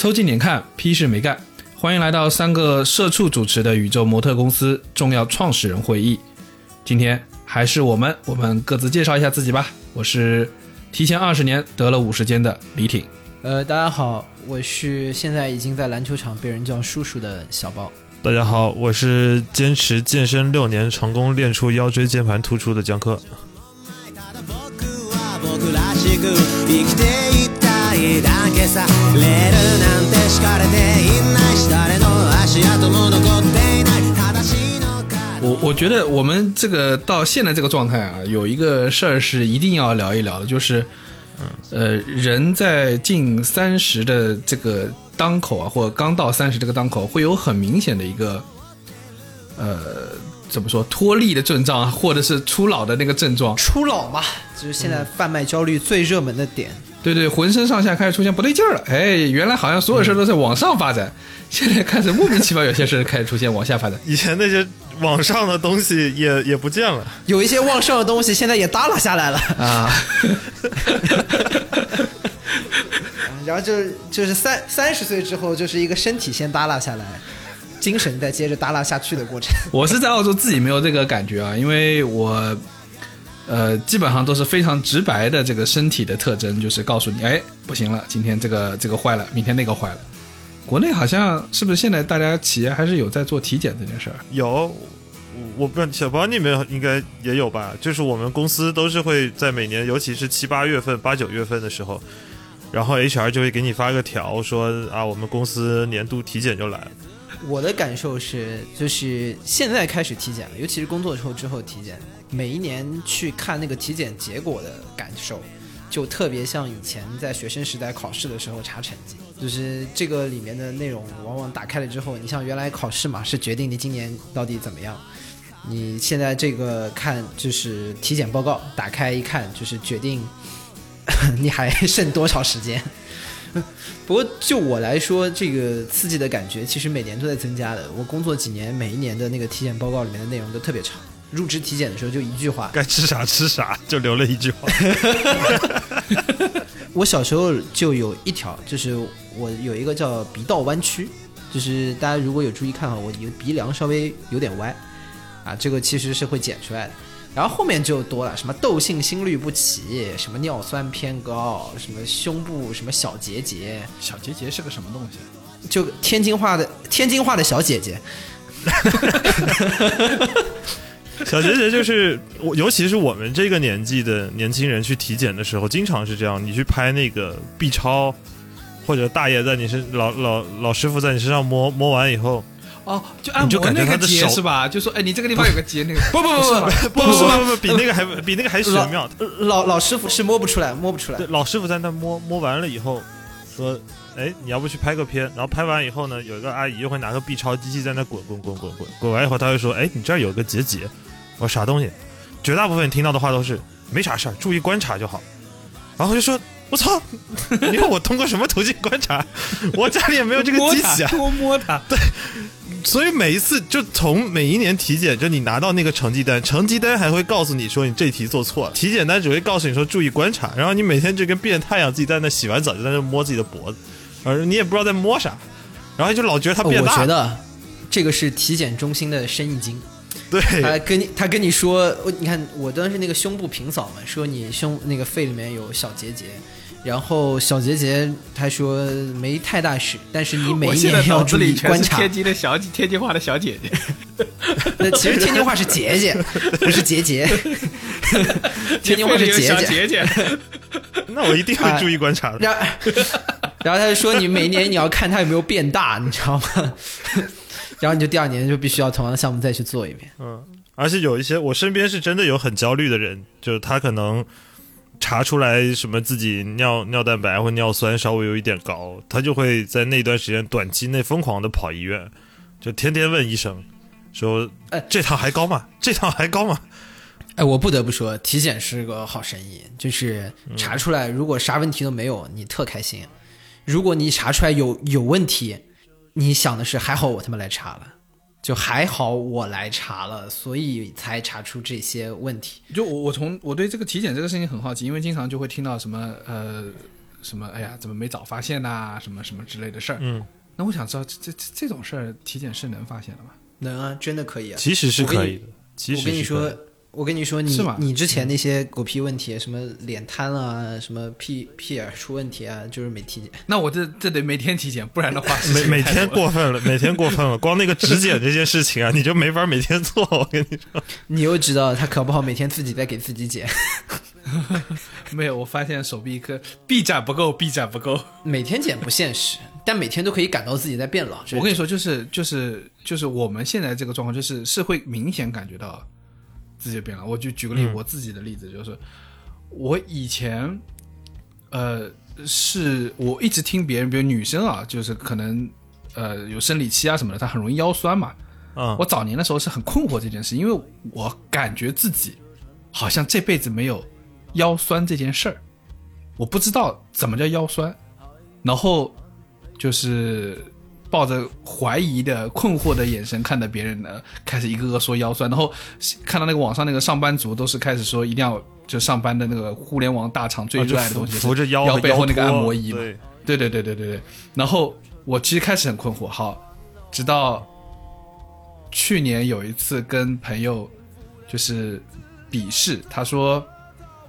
凑近点看，屁事没干。欢迎来到三个社畜主持的宇宙模特公司重要创始人会议。今天还是我们，我们各自介绍一下自己吧。我是提前二十年得了五十肩的李挺。呃，大家好，我是现在已经在篮球场被人叫叔叔的小包。大家好，我是坚持健身六年，成功练出腰椎间盘突出的江科。僕らしく生きていたいだけさレールなんて敷かれていないし誰の足跡も残っていない正しいのか我我觉得我们这个到现在这个状态啊，有一个事儿是一定要聊一聊的，就是，呃，人在近三十的这个当口啊，或者刚到三十这个当口，会有很明显的一个，呃，怎么说脱力的症状啊，或者是初老的那个症状。初老嘛，就是现在贩卖焦虑最热门的点。 对对，浑身上下开始出现不对劲儿了。哎，原来好像所有事儿都在往上发展，现在开始莫名其妙有些事开始出现往下发展。以前那些往上的东西也也不见了，有一些往上的东西现在也耷拉下来了，啊，然后就是就是三三十岁之后，就是一个身体先耷拉下来，精神再接着耷拉下去的过程。我是在澳洲自己没有这个感觉啊，因为我呃基本上都是非常直白的这个身体的特征，就是告诉你，哎，不行了，今天这个这个坏了，明天那个坏了。国内好像是不是现在大家企业还是有在做体检这件事儿？有。我不知道小包你们应该也有吧？就是我们公司都是会在每年，尤其是七八月份、八九月份的时候，然后 HR 就会给你发个条说啊，我们公司年度体检就来了。我的感受是，就是现在开始体检了，尤其是工作之后之后体检，每一年去看那个体检结果的感受，就特别像以前在学生时代考试的时候查成绩，就是这个里面的内容往往打开了之后，你像原来考试嘛，是决定你今年到底怎么样。你现在这个看就是体检报告，打开一看就是决定 你还剩多少时间。不过就我来说，这个刺激的感觉其实每年都在增加的。我工作几年，每一年的那个体检报告里面的内容都特别长。入职体检的时候就一句话，该吃啥吃啥，就留了一句话。我小时候就有一条，就是我有一个叫鼻道弯曲，就是大家如果有注意看哈，我有鼻梁稍微有点歪，啊，这个其实是会检出来的。然后后面就多了，什么窦性心律不齐，什么尿酸偏高，什么胸部什么小结节，小结节是个什么东西？就天津话的天津话的小姐姐，小结节就是我，尤其是我们这个年纪的年轻人去体检的时候，经常是这样。你去拍那个 B 超，或者大爷在你身老老老师傅在你身上摸摸完以后，哦，就按摩那个结是吧？就说哎，你这个地方有个结，那个不不不不不不不不，比那个还比那个还玄妙。老老师傅是摸不出来，摸不出来。老师傅在那摸摸完了以后，说哎，你要不去拍个片？然后拍完以后呢，有一个阿姨就会拿个 B 超机器在那滚滚滚滚滚滚完以后，他会说哎，你这儿有个结节，我啥东西？绝大部分听到的话都是没啥事儿，注意观察就好。然后就说。我操！你看我通过什么途径观察？我家里也没有这个机器啊，摸摸它。对，所以每一次就从每一年体检，就你拿到那个成绩单，成绩单还会告诉你说你这题做错了，体检单只会告诉你说注意观察，然后你每天就跟变态一样，自己在那洗完澡就在那摸自己的脖子，而你也不知道在摸啥，然后就老觉得他变大。我觉得这个是体检中心的生意经，对，他跟你他跟你说，我你看我当时那个胸部平扫嘛，说你胸那个肺里面有小结节，然后小结节他说没太大事，但是你每一年要注脑子里观察。是天津的小天津话的小姐姐，那其实天津话是结节，不是结节。天津话是结节。结节。那我一定会注意观察的。然后 然后他就说你每年你要看它有没有变大，你知道吗？然后你就第二年就必须要同样的项目再去做一遍。嗯，而且有一些我身边是真的有很焦虑的人，就是他可能查出来什么自己尿尿蛋白或尿酸稍微有一点高，他就会在那段时间短期内疯狂的跑医院，就天天问医生说：“哎这趟还高吗？这趟还高吗哎，我不得不说，体检是个好生意，就是查出来如果啥问题都没有，你特开心；如果你查出来有有问题，你想的是还好我他妈来查了，就还好我来查了，所以才查出这些问题。就我我从我对这个体检这个事情很好奇，因为经常就会听到什么呃什么，哎呀，怎么没早发现呐、什么什么之类的事儿。嗯，那我想知道，这这这这种事儿，体检是能发现的吗？能啊，真的可以啊。其实是可以的。其实我跟你是可以说，我跟你说，你你之前那些狗屁问题，什么脸瘫啊，什么屁屁眼出问题啊，就是没体检。那我这这得每天体检，不然的话 每每天过。分了，每天过分了。光那个指检这件事情啊，你就没法每天做。我跟你说，你又知道他搞不好每天自己在给自己剪，没有，我发现手臂科臂展不够，臂展不够。每天剪不现实，但每天都可以感到自己在变老。我跟你说，就是就是就是我们现在这个状况，就是是会明显感觉到自己的变了。我就举个例，嗯我自己的例子，就是我以前，呃，是我一直听别人，比如女生啊，就是可能呃有生理期啊什么的，她很容易腰酸嘛。嗯我早年的时候是很困惑这件事，因为我感觉自己好像这辈子没有腰酸这件事儿，我不知道怎么叫腰酸，然后就是抱着怀疑的、困惑的眼神看着别人呢，开始一个个说腰酸，然后看到那个网上那个上班族都是开始说一定要就上班的那个互联网大厂最热爱的东西，扶扶着腰腰背后那个按摩仪嘛，对，对对对对对。对。然后我其实开始很困惑，好，直到去年有一次跟朋友就是比试，他说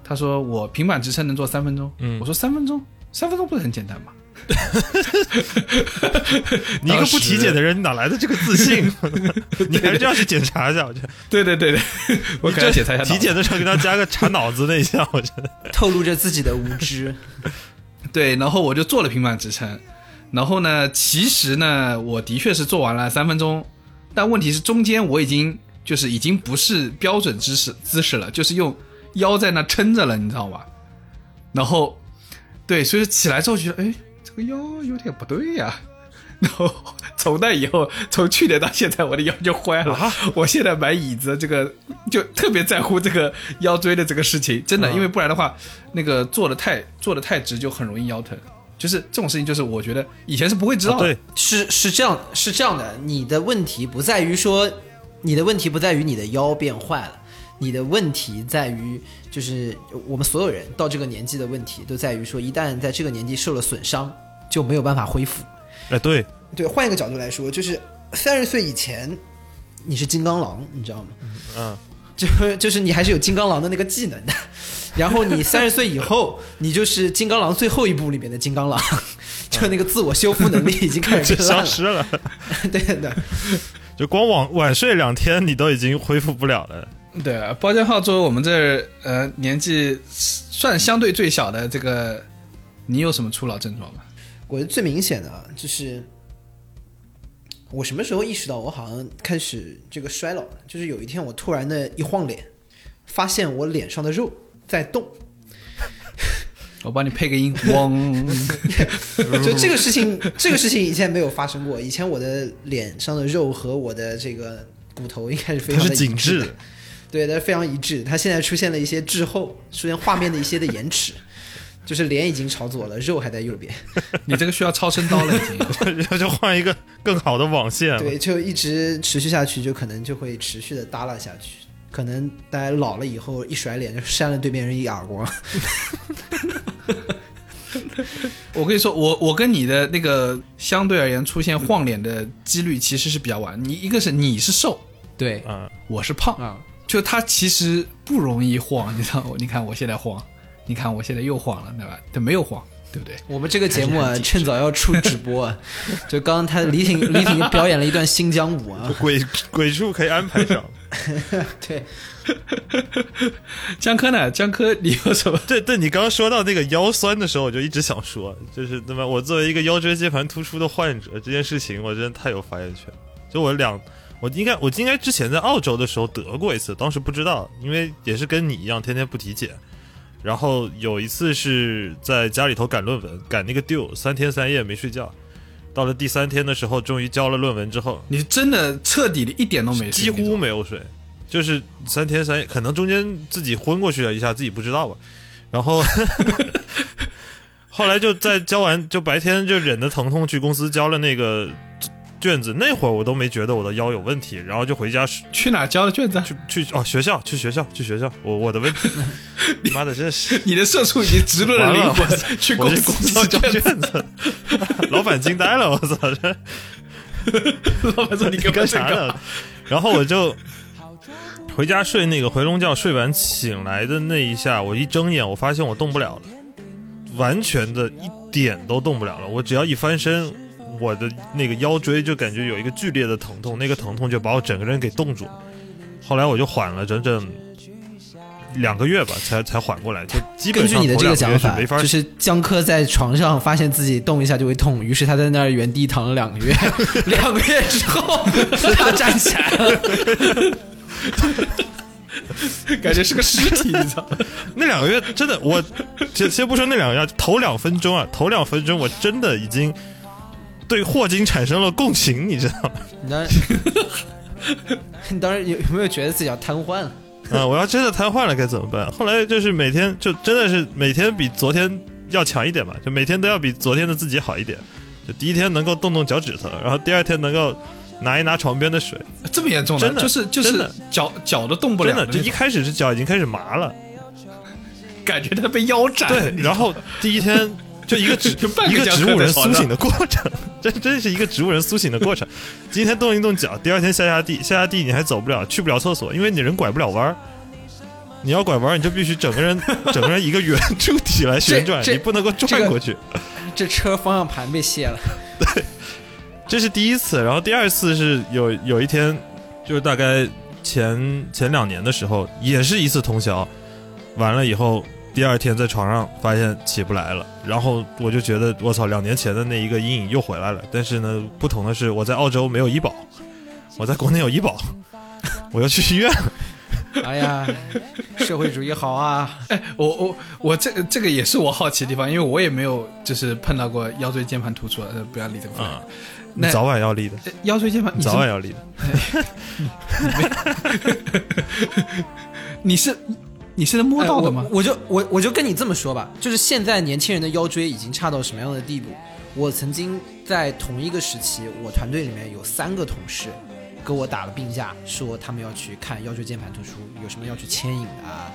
他说我平板支撑能做三分钟，嗯。我说三分钟，三分钟不是很简单吗？你一个不体检的人，你哪来的这个自信？你还是要去检查一下。我觉得对对对对，我可能要检查一下体检的时候给他加个查脑子那一下，我觉得透露着自己的无知。对，然后我就做了平板支撑，然后呢，其实呢，我的确是做完了三分钟，但问题是中间我已经就是已经不是标准姿势姿势了，就是用腰在那撑着了，你知道吧？然后，对，所以起来之后觉得，哎，这个腰有点不对呀、然后从那以后，从去年到现在，我的腰就坏了。啊我现在买椅子，这个就特别在乎这个腰椎的这个事情，真的，啊因为不然的话，那个坐的太坐的太直，就很容易腰疼。就是这种事情，就是我觉得以前是不会知道的。对，是是这样，是这样的，你的问题不在于说，你的问题不在于你的腰变坏了，你的问题在于，就是我们所有人到这个年纪的问题，都在于说，一旦在这个年纪受了损伤，就没有办法恢复。哎，对，对，换一个角度来说，就是三十岁以前，你是金刚狼，你知道吗？嗯，就就是你还是有金刚狼的那个技能的，然后你三十岁以后，你就是金刚狼最后一部里面的金刚狼，就那个自我修复能力已经开始。消失了，对的，就光晚晚睡两天，你都已经恢复不了了。对啊，包间浩作为我们这儿呃年纪算相对最小的这个，你有什么初老症状吗？我觉得最明显的啊，就是我什么时候意识到我好像开始这个衰老呢？就是有一天我突然的一晃脸，发现我脸上的肉在动。我帮你配个音，嗡。就这个事情，这个事情以前没有发生过。以前我的脸上的肉和我的这个骨头应该是非常的紧致的的，对，它是非常一致。它现在出现了一些滞后，出现画面的一些的延迟，就是脸已经朝左了，肉还在右边。你这个需要超声刀了，已经。就换一个更好的网线。对，就一直持续下去，就可能就会持续的耷拉下去。可能大家老了以后一甩脸就扇了对面人一耳光。我跟你说，我我跟你的那个相对而言出现晃脸的几率其实是比较晚。你一个是你是瘦，对嗯，我是胖，啊，就他其实不容易晃，你知道吗？你看我现在晃，你看我现在又晃了，对吧？他没有晃，对不对？我们这个节目啊，趁早要出直播啊。就刚刚他李挺李挺表演了一段新疆舞啊，鬼鬼畜可以安排上。对，江科呢？江科，你有什么？对对，你刚刚说到那个腰酸的时候，我就一直想说，就是那么我作为一个腰椎间盘突出的患者，这件事情我真的太有发言权。就我两，我应该我应该之前在澳洲的时候得过一次，当时不知道，因为也是跟你一样天天不体检。然后有一次是在家里头赶论文，赶那个 due，三天三夜没睡觉。到了第三天的时候，终于交了论文之后，你真的彻底的一点都没睡，几乎没有睡，就是三天三夜，可能中间自己昏过去了一下，自己不知道吧。然后 后来就在交完，就白天就忍着疼痛去公司交了那个卷子，那会儿我都没觉得我的腰有问题，然后就回家去哪交的卷子啊？去去哦学校去学校去学校，我我的问题，妈的真是。你的社畜已经植入了灵魂，去公司公司交交卷子。老板惊呆了，我操！这老板说你干干啥呢？然后我就回家睡那个回笼觉，睡完醒来的那一下，我一睁眼，我发现我动不了了，完全的一点都动不了了。我只要一翻身，我的那个腰椎就感觉有一个剧烈的疼痛，那个疼痛就把我整个人给冻住了。后来我就缓了整整两个月吧，才才缓过来，就基本上根据你的这个讲法就是江科在床上发现自己动一下就会痛，于是他在那儿原地躺了两个月。两个月之后，他站起来了。感觉是个尸体，你知道吗？那两个月真的，我先先不说那两个月，头两分钟啊，头两分钟我真的已经对霍金产生了共情，你知道吗？你当时，你当时有有没有觉得自己要瘫痪了？啊，我要真的瘫痪了该怎么办？后来就是每天就真的是每天比昨天要强一点嘛，就每天都要比昨天的自己好一点。就第一天能够动动脚趾头，然后第二天能够拿一拿床边的水，这么严重真的就是就是脚脚都动不了真的就一开始是脚已经开始麻了，感觉他被腰斩了。对，然后 第一天就一个植 一个植物人苏醒的过程，这真是一个植物人苏醒的过程。今天动一动脚，第二天下下地，下下地你还走不了，去不了厕所，因为你人拐不了弯儿。你要拐弯儿，你就必须整个人 整个人一个圆柱体来旋转，你不能够转过去。这车方向盘被卸了。对这是第一次，然后第二次是有有一天，就是大概前前两年的时候，也是一次通宵，完了以后，第二天在床上发现起不来了，然后我就觉得我操，两年前的那一个阴影又回来了。但是呢，不同的是我在澳洲没有医保，我在国内有医保，我要去医院了。哎呀，社会主义好啊！哎 我我我这这个也是我好奇的地方，因为我也没有就是碰到过腰椎间盘突出，呃，不要理这个话。啊，你那早晚要立的，呃腰椎间盘，你早晚要立的。你是你是能摸到的吗哎？我我就我我就跟你这么说吧，就是现在年轻人的腰椎已经差到什么样的地步？我曾经在同一个时期，我团队里面有三个同事跟我打了病假，说他们要去看腰椎间盘突出，有什么要去牵引的啊，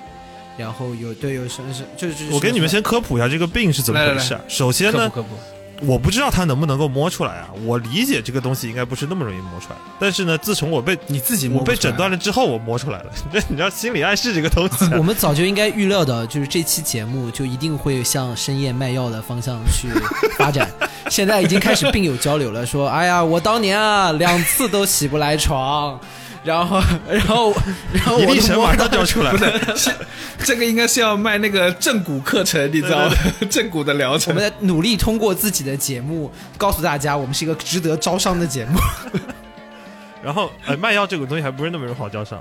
然后有对有什么是就是就是我给你们先科普一下这个病是怎么回事。首先呢，科普科普。我不知道他能不能够摸出来啊。我理解这个东西应该不是那么容易摸出来，但是呢，自从我被你自己我被诊断了之后，我摸出来了。这 你知道心理暗示这个东西啊、我们早就应该预料到，就是这期节目就一定会向深夜卖药的方向去发展。现在已经开始病友交流了，说：“哎呀，我当年啊两次都起不来床，然后，然后，然后我 一粒神马都摸到上就要出来不了。是，是这个应该是要卖那个正骨课程，你知道吗？正骨的疗程。我们在努力通过自己的节目告诉大家，我们是一个值得招商的节目。然后，呃，卖药这个东西还不是那么好招商。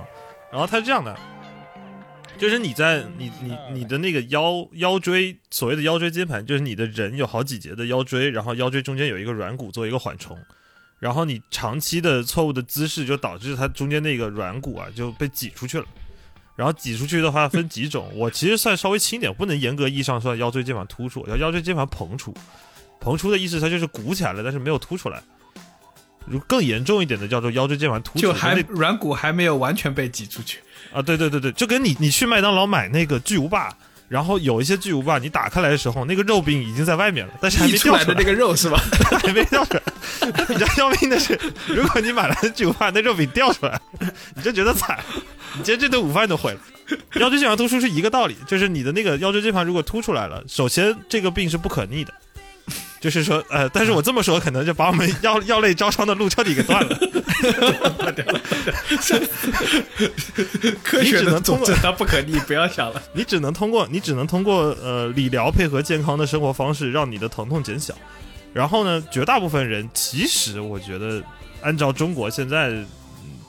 然后它是这样的，就是你在你你你的那个腰腰椎，所谓的腰椎间盘，就是你的人有好几节的腰椎，然后腰椎中间有一个软骨做一个缓冲。然后你长期的错误的姿势，就导致它中间那个软骨啊就被挤出去了。然后挤出去的话分几种，我其实算稍微轻一点，不能严格意义上算腰椎间盘突出，要腰椎间盘膨出。膨出的意思它就是鼓起来了，但是没有凸出来。如更严重一点的叫做腰椎间盘突出，就还那软骨还没有完全被挤出去，啊，对对对对，就跟你你去麦当劳买那个巨无霸，然后有一些巨无霸你打开来的时候，那个肉饼已经在外面了，但是还没掉出来的那个肉是吧？还没掉出来。那 比较要命的是，如果你买来的巨无霸那肉饼掉出来，你就觉得惨，你今天这顿午饭都毁了。腰椎间盘突出是一个道理，就是你的那个腰椎间盘如果突出来了，首先这个病是不可逆的。就是说，呃，但是我这么说，可能就把我们药药类招商的路彻底给断了。科学的你只能通过它不可逆，不要想了。你只能通过你只能通过呃理疗配合健康的生活方式，让你的疼痛减小。然后呢，绝大部分人其实我觉得，按照中国现在嗯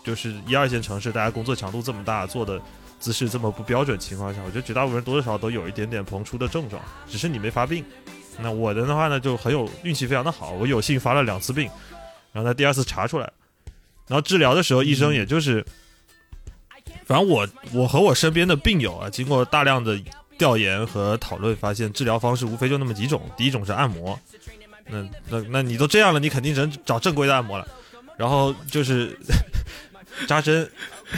就是一二线城市，大家工作强度这么大，做的姿势这么不标准情况下，我觉得绝大部分人多多少少都有一点点膨出的症状，只是你没发病。那我的的话呢，就很有运气，非常的好，我有幸发了两次病，然后在第二次查出来，然后治疗的时候，医生也就是，反正我我和我身边的病友啊，经过大量的调研和讨论，发现治疗方式无非就那么几种。第一种是按摩，那那那你都这样了，你肯定只能找正规的按摩了。然后就是 扎针、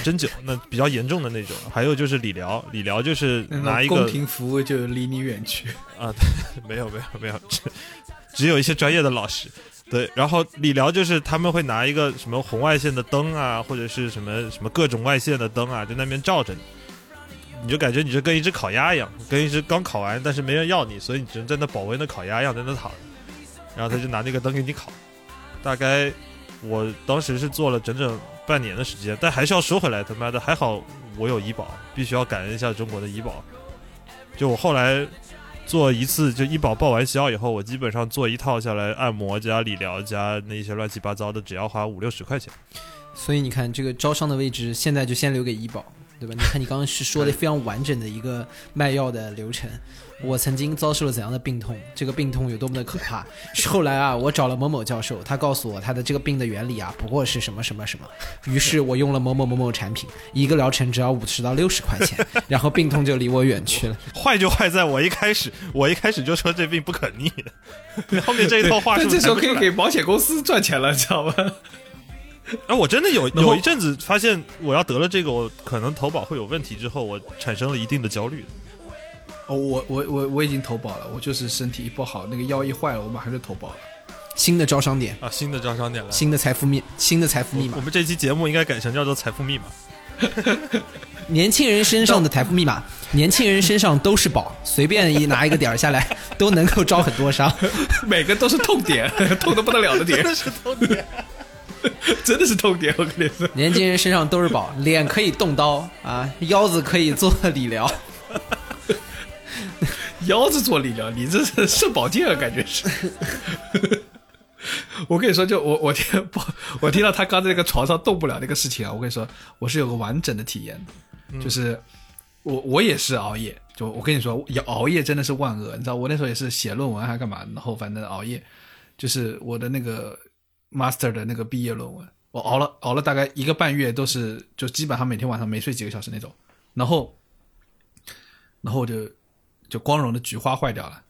针灸，那比较严重的那种。还有就是理疗，理疗就是拿一宫个廷服务就离你远去。啊，没有没有没有，只只有一些专业的老师。对，然后理疗就是他们会拿一个什么红外线的灯啊，或者是什么什么各种外线的灯啊，在那边照着你，你就感觉你就跟一只烤鸭一样，跟一只刚烤完但是没人要你，所以你只能在那保温的烤鸭一样在那躺着，然后他就拿那个灯给你烤。大概我当时是做了整整半年的时间，但还是要说回来，他妈的还好我有医保，必须要感恩一下中国的医保。就我后来做一次，就医保报完销以后，我基本上做一套下来，按摩加理疗加那些乱七八糟的，只要花五六十块钱。所以你看，这个招商的位置现在就先留给医保，对吧？你看你刚刚是说的非常完整的一个卖药的流程。我曾经遭受了怎样的病痛？这个病痛有多么的可怕？后来啊，我找了某某教授，他告诉我他的这个病的原理啊，不过是什么什么什么。于是我用了某某某某产品，一个疗程只要五十到六十块钱，然后病痛就离我远去了。坏就坏在我一开始，我一开始就说这病不可逆，后面这一套话术这时候可以给保险公司赚钱了，知道吗？哎，我真的有有一阵子发现我要得了这个，我可能投保会有问题，之后我产生了一定的焦虑。哦，我我我我已经投保了，我就是身体一不好，那个腰一坏了，我马上就投保了。新的招商点，啊，新的招商点了。新的财富密，新的财富密码我，们这期节目应该改成叫做财富密码。年轻人身上的财富密码，年轻人身上都是宝，随便一拿一个点儿下来，都能够招很多商。每个都是痛点，痛的不得了的点，是痛点。真的是痛点。我跟你说，年轻人身上都是宝，脸可以动刀啊，腰子可以做理疗。腰子做理疗，你这是肾保健啊，感觉是。我跟你说，就我我听不，我听到他刚在那个床上动不了那个事情啊，我跟你说，我是有个完整的体验的，就是我我也是熬夜，就我跟你说，熬夜真的是万恶，你知道，我那时候也是写论文还干嘛，然后反正熬夜，就是我的那个 master 的那个毕业论文，我熬了熬了大概一个半月，都是就基本上每天晚上没睡几个小时那种，然后，然后我就就光荣的菊花坏掉了。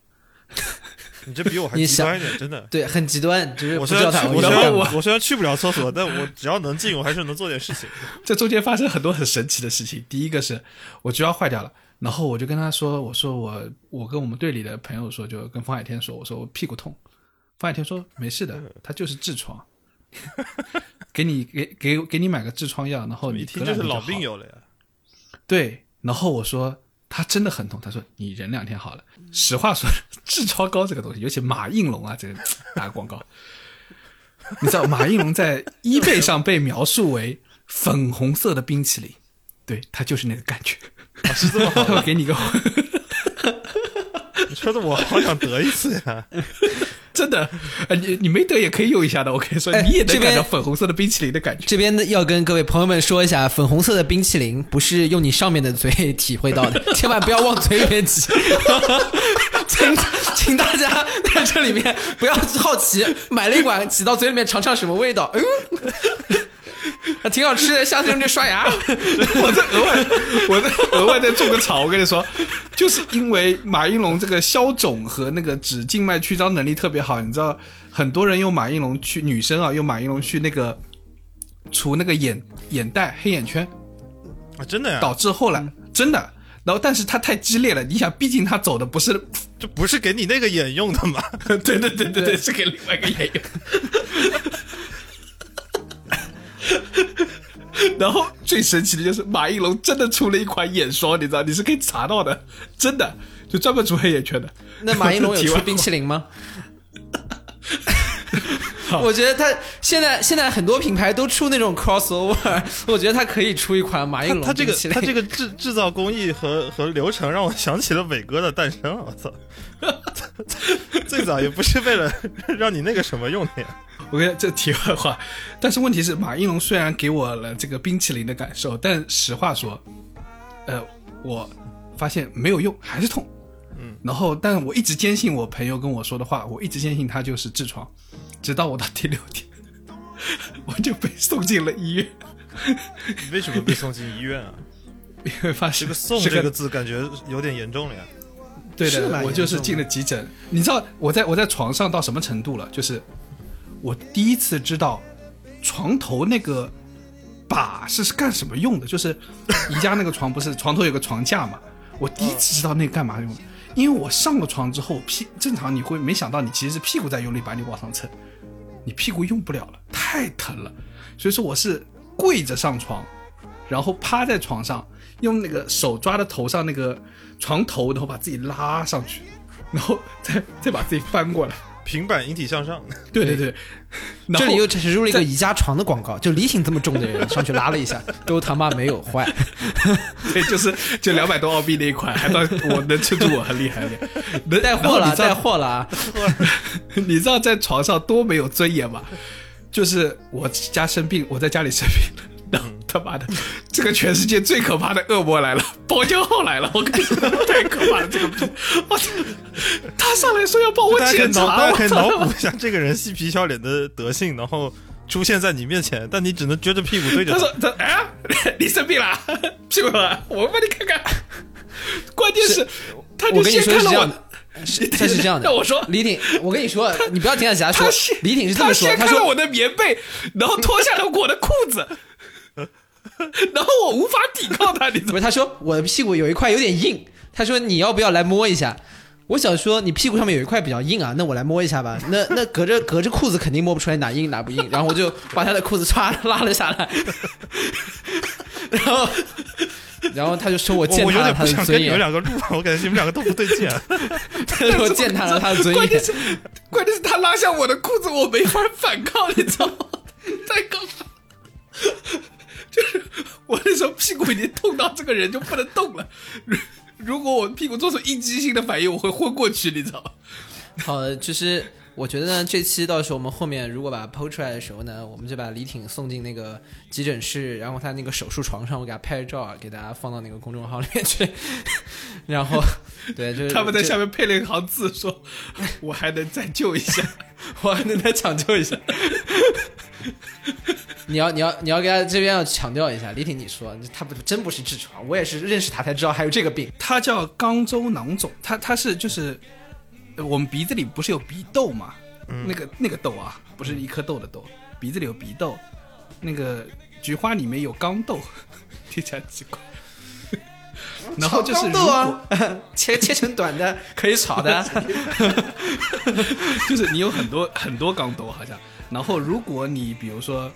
你这比我还极端一点，真的。对，很极端，就是我虽然去，知道他熬夜我虽然干嘛。我虽然去不了厕所，但我只要能进，我还是能做点事情。这中间发生很多很神奇的事情。第一个是我菊花坏掉了，然后我就跟他说：“我说我我跟我们队里的朋友说，就跟方海天说，我说我屁股痛。”方海天说：“没事的，他就是痔疮，给你给给给你买个痔疮药，然后你一听就是老病。友了呀。对，然后我说他真的很痛，他说你忍两天好了。实话说，痔疮膏这个东西，尤其马应龙啊，这个打个广告，你知道马应龙在 eBay 上被描述为粉红色的冰淇淋，对，他就是那个感觉。啊，是这么好 给你个，你说的我好想得一次呀！真的，呃，你你没得也可以用一下的。我跟你说，哎你也能这边感到粉红色的冰淇淋的感觉。这边呢要跟各位朋友们说一下，粉红色的冰淇淋不是用你上面的嘴体会到的，千万不要往嘴里面挤。请请大家在这里面不要好奇，买了一管挤到嘴里面尝尝什么味道。嗯，还挺好吃的，下次用这刷牙。我再额外，我再额外再种个草。我跟你说，就是因为马应龙这个消肿和那个止静脉曲张能力特别好，你知道，很多人用马应龙去女生啊，用马应龙去那个除那个眼眼袋、黑眼圈，啊，真的呀，导致后来真的。然后，但是他太激烈了，你想，毕竟他走的不是，这不是给你那个眼用的嘛？对对对对对，是给另外一个演员。然后最神奇的就是马应龙真的出了一款眼霜，你知道，你是可以查到的，真的就专门除黑眼圈的。那马应龙有出冰淇淋吗？我觉得他现在现在很多品牌都出那种 crossover，我觉得他可以出一款马应龙他他这个他这个制制造工艺和和流程让我想起了伟哥的诞生，我操！最早也不是为了让你那个什么用的呀。我跟你这题外话，但是问题是，马应龙虽然给我了这个冰淇淋的感受，但实话说，呃，我发现没有用，还是痛。嗯，然后，但我一直坚信我朋友跟我说的话，我一直坚信他就是痔疮，直到我到第六天，我就被送进了医院，你为什么被送进医院啊？因为发现这个“送”这个字感觉有点严重了呀。对的，我就是进了急诊。你知道我在我在床上到什么程度了？就是我第一次知道床头那个把是是干什么用的？就是宜家那个床不是床头有个床架嘛？我第一次知道那个干嘛用的，因为我上了床之后屁正常你会没想到你其实是屁股在用力把你往上蹭，你屁股用不了了，太疼了，所以说我是跪着上床，然后趴在床上，用那个手抓着头上那个床头，然后把自己拉上去，然后再 再把自己翻过来。平板引体向上，对 对对，这里又植入了一个宜家床的广告，就李挺这么重的人上去拉了一下，都他妈没有坏。对，就是就两百多澳币那一款，还到我能撑住我，很厉害的，能带货了，带货了啊！你知道在床上多没有尊严吗？就是我家生病，我在家里生病他妈的，这个全世界最可怕的恶魔来了，包浆号来了！我跟你说，太可怕了，这个病，我操！他上来说要帮我检查，家可以我脑补一下这个人嬉皮笑脸的德性，然后出现在你面前，但你只能撅着屁股对着他他。说：“他哎，你生病了，屁股了，我帮你看看。”关键是，他就我跟你先看了我说是这样的，他是这样的。让我说李挺，我跟你说，你不要听他瞎说他。李挺是这么说，他说他先看了我的棉被，然后脱下了我的裤子，然后我无法抵抗他，你怎么？不是，他说我的屁股有一块有点硬，他说你要不要来摸一下？我想说你屁股上面有一块比较硬啊，那我来摸一下吧。那那隔着隔着裤子肯定摸不出来哪硬哪不硬，然后我就把他的裤子唰拉了下来，然后然后他就说我我我有践踏了他的尊严你们两个录啊，我感觉你们两个都不对劲啊。他 说我践踏了他的尊严。关键是，关键是他拉下我的裤子，我没法反抗，你知道吗？太可怕了！就 是我那时候屁股已经痛到这个人就不能动了。如如果我屁股做出应激性的反应，我会昏过去，你知道吗？好的，就是我觉得呢，这期到时候我们后面如果把它剖出来的时候呢，我们就把李挺送进那个急诊室，然后他那个手术床上，我给他拍照，给大家放到那个公众号里面去。然后，对，就是他们在下面，面配了一行字说：“ 我还能再救一下。我还能再抢救一下。你要你要你要给他这边要强调一下，李挺，你说他不真不是痔疮，我也是认识他才知道还有这个病。”他叫肛周囊肿，他他是就是呃我们鼻子里不是有鼻窦嘛？那个那个窦啊，不是一颗痘的豆，鼻子里有鼻窦。那个菊花里面有肛窦，听起来奇怪。然后就是如果 啊，切切成短的可以炒的。就是你有很多很多肛窦好像，然后如果你比如说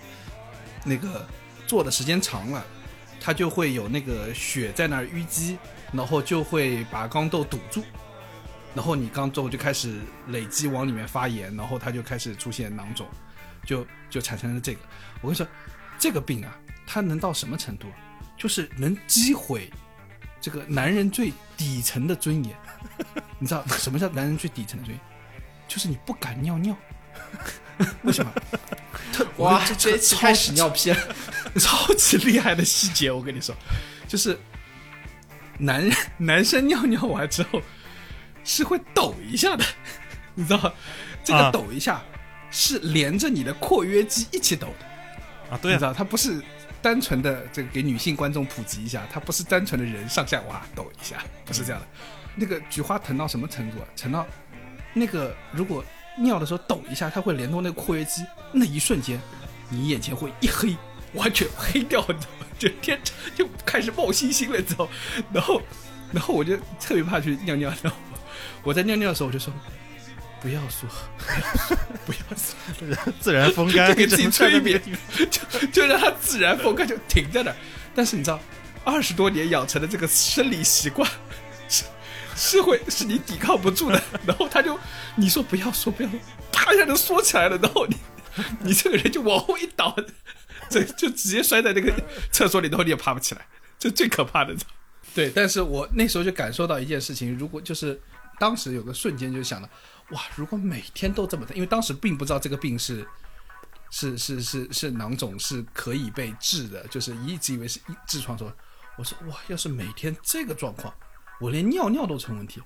那个坐的时间长了，它就会有那个血在那儿淤积，然后就会把肛窦堵住，然后你肛窦就开始累积往里面发炎，然后它就开始出现囊肿，就就产生了这个。我跟你说，这个病啊，它能到什么程度？就是能击毁这个男人最底层的尊严。你知道什么叫男人最底层的尊严？就是你不敢尿尿。为什么？特哇这，这开始尿屁了。超级厉害的细节，我跟你说，就是男人男生尿尿完之后是会抖一下的，你知道吗？这个啊抖一下是连着你的括约肌一起抖的，啊，对啊，你知道，它不是单纯的这个给女性观众普及一下，它不是单纯的人上下哇抖一下，不是这样的。那个菊花疼到什么程度啊？疼到那个如果尿的时候抖一下，它会联动那个括约肌，那一瞬间你眼前会一黑，完全黑掉，你知道吗？就天就开始冒星星了，你知道吗？然后然后我就特别怕去尿尿，知道吗我在尿尿的时候我就说。不要说，不要说，自然风干，就给自己催眠就就让它自然风干，就停在那儿。但是你知道，二十多年养成的这个生理习惯，是会是你抵抗不住的。然后他就你说不要说不要，啪一下就缩起来了，然后你 你这个人就往后一倒，这就直接摔在那个厕所里，然后你也爬不起来，这最可怕的。对，但是我那时候就感受到一件事情，如果就是当时有个瞬间就想了，哇，如果每天都这么疼，因为当时并不知道这个病是是是是是囊肿是可以被治的，就是一直以为是痔疮说，我说哇，要是每天这个状况，我连尿尿都成问题。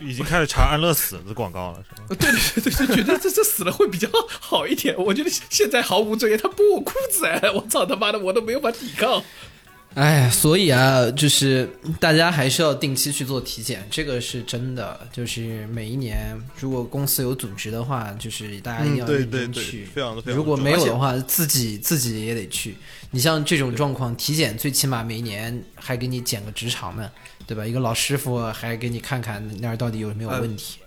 已经开始查安乐死的广告了，是吗？呃 对对对对，就觉得这这死了会比较好一点。我觉得现在毫无尊严，他剥我裤子哎，我操他妈的，我都没有法抵抗。哎，所以啊，就是大家还是要定期去做体检，这个是真的。就是每一年，如果公司有组织的话，就是大家一定嗯，要认对对对，真去。非常的非常如果没有的话，自己自己也得去。你像这种状况，体检最起码每年还给你检个直肠呢，对吧？一个老师傅还给你看看那儿到底有没有问题。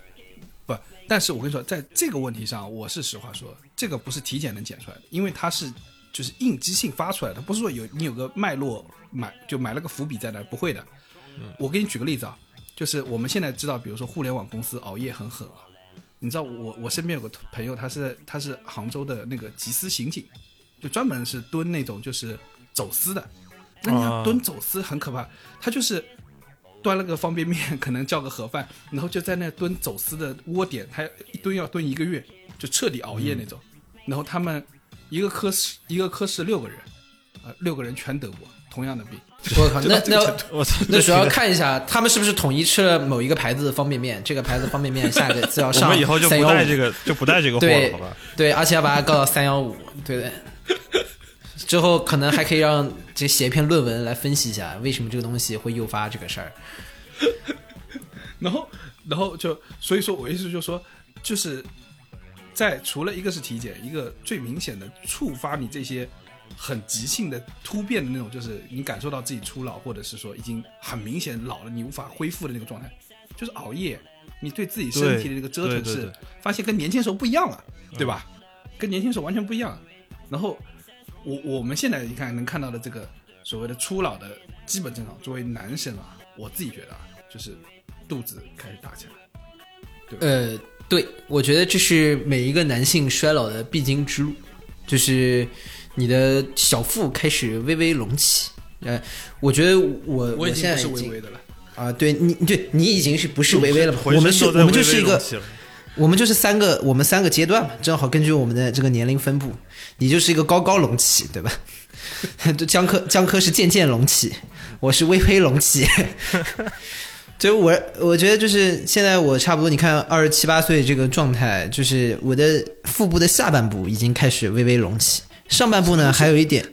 不，但是我跟你说，在这个问题上，我是实话说，这个不是体检能检出来的，因为它是就是应激性发出来的，不是说有你有个脉络埋就埋了个伏笔在那儿，不会的。我给你举个例子啊，就是我们现在知道，比如说互联网公司熬夜很狠啊，你知道我我身边有个朋友，他是他是杭州的那个缉私刑警，就专门是蹲那种就是走私的。那你要蹲走私很可怕，他就是端了个方便面，可能叫个盒饭，然后就在那蹲走私的窝点，他一蹲要蹲一个月，就彻底熬夜那种。然后他们一个科室一个科室六个人，啊、六个人全得过同样的病。我靠，那那我操，那 主要看一下他们是不是统一吃了某一个牌子的方便面，这个牌子方便面下个字要我上们以后就不315带这个就不带这个货了，好吧？对，而且要把它告到三幺五，对不对？之后可能还可以让这写一篇论文来分析一下为什么这个东西会诱发这个事儿。然后，然后就所以说我意思就是说，就是在除了一个是体检，一个最明显的触发你这些很急性的突变的那种，就是你感受到自己初老，或者是说已经很明显老了，你无法恢复的那个状态，就是熬夜，你对自己身体的这个折腾是发现跟年轻时候不一样了，对吧？跟年轻时候完全不一样。然后我我们现在你看能看到的这个所谓的初老的基本症状，作为男生啊，我自己觉得啊，就是肚子开始大起来。呃，对，我觉得这是每一个男性衰老的必经之路，就是你的小腹开始微微隆起。呃，我觉得我我已现经不是在已经微微的了。啊，对你对你已经是不是微微了嘛？我们是我们就是一个我们就是三个，我们三个阶段嘛，正好根据我们的这个年龄分布，你就是一个高高隆起，对吧？就江科江科是渐渐隆起，我是微微隆起。就我我觉得就是现在我差不多，你看二十七八岁这个状态，就是我的腹部的下半部已经开始微微隆起，上半部呢 还有一点。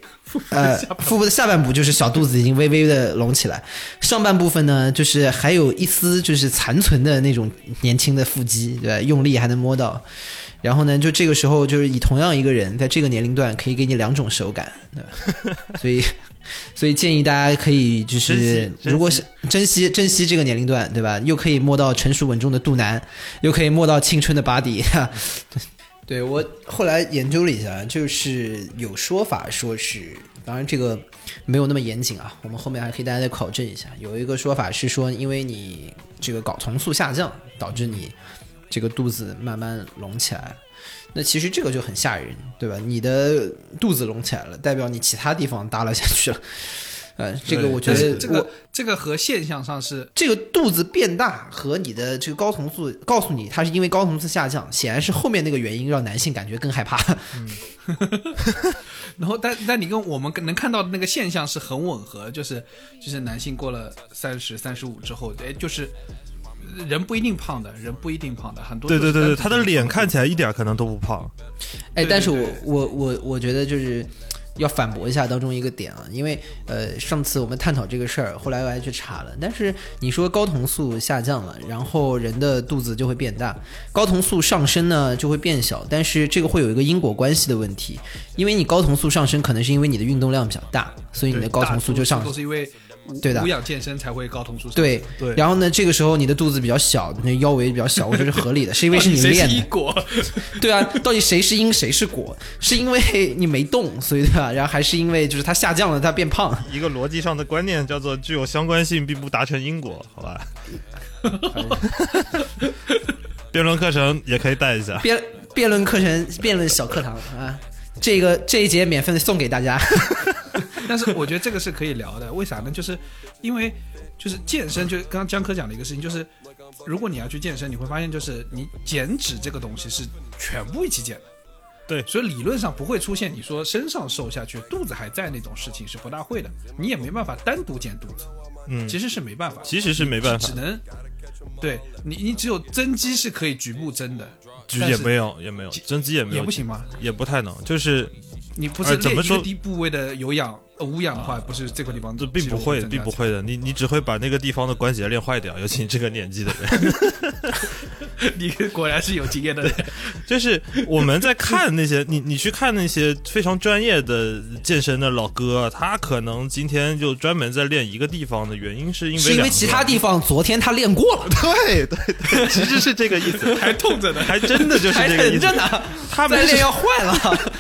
呃，腹部的下半部就是小肚子已经微微的隆起来，上半部分呢，就是还有一丝就是残存的那种年轻的腹肌，对吧？用力还能摸到。然后呢，就这个时候，就是以同样一个人在这个年龄段可以给你两种手感？所以，所以建议大家可以就是如果是珍惜珍惜这个年龄段，对吧？又可以摸到成熟稳重的肚腩，又可以摸到青春的 body。对我后来研究了一下，就是有说法说是，当然这个没有那么严谨啊，我们后面还可以大家再考证一下。有一个说法是说，因为你这个睾酮素下降，导致你这个肚子慢慢隆起来了。那其实这个就很吓人，对吧？你的肚子隆起来了，代表你其他地方耷拉下去了。呃，这个我觉得这个这个和现象上是这个肚子变大和你的这个睾酮素告诉你它是因为睾酮素下降，显然是后面那个原因让男性感觉更害怕。然后但但你跟我们能看到的那个现象是很吻合，就是就是男性过了三十三十五之后，哎，就是人不一定胖的，人不一定胖的，很多对对对对，他的脸看起来一点可能都不胖。哎，但是我我我我觉得就是要反驳一下当中一个点啊，因为呃上次我们探讨这个事儿，后来我还去查了，但是你说睾酮素下降了，然后人的肚子就会变大，睾酮素上升呢就会变小，但是这个会有一个因果关系的问题，因为你睾酮素上升可能是因为你的运动量比较大，所以你的睾酮素就上都是因为无对的无氧健身才会睾酮素上升。对对然后呢，这个时候你的肚子比较小，那腰围比较小，我觉得是合理的，是因为是你练的。是果？对啊，到底谁是因谁是果？是因为你没动，所以对吧？然后还是因为就是它下降了，它变胖？一个逻辑上的观念叫做具有相关性，并不达成因果，好吧？辩论课程也可以带一下。辩辩论课程、辩论小课堂啊，这个这一节免费送给大家。但是我觉得这个是可以聊的，为啥呢？就是因为就是健身，就是刚刚江科讲的一个事情，就是如果你要去健身，你会发现就是你减脂这个东西是全部一起减的。对。所以理论上不会出现你说身上瘦下去，肚子还在那种事情是不大会的，你也没办法单独减肚子，嗯，其实是没办法，其实是没办法。只，能对你，你只有增肌是可以局部增的，但是也没有也没有，增肌也没有，也不行吗？也不太能，就是你不是练一个呃怎么说低部位的有氧呃无氧的话，不是这个地方这并不会，并不会。的。你 你只会把那个地方的关节练坏掉，尤其你这个年纪的人。你果然是有经验的人。就是我们在看那些你你去看那些非常专业的健身的老哥，他可能今天就专门在练一个地方的原因，是因为是因为其他地方昨天他练过了，对对对，其实是这个意思，还痛着呢，还真的就是还这个意思疼着。呢，他们练要坏了。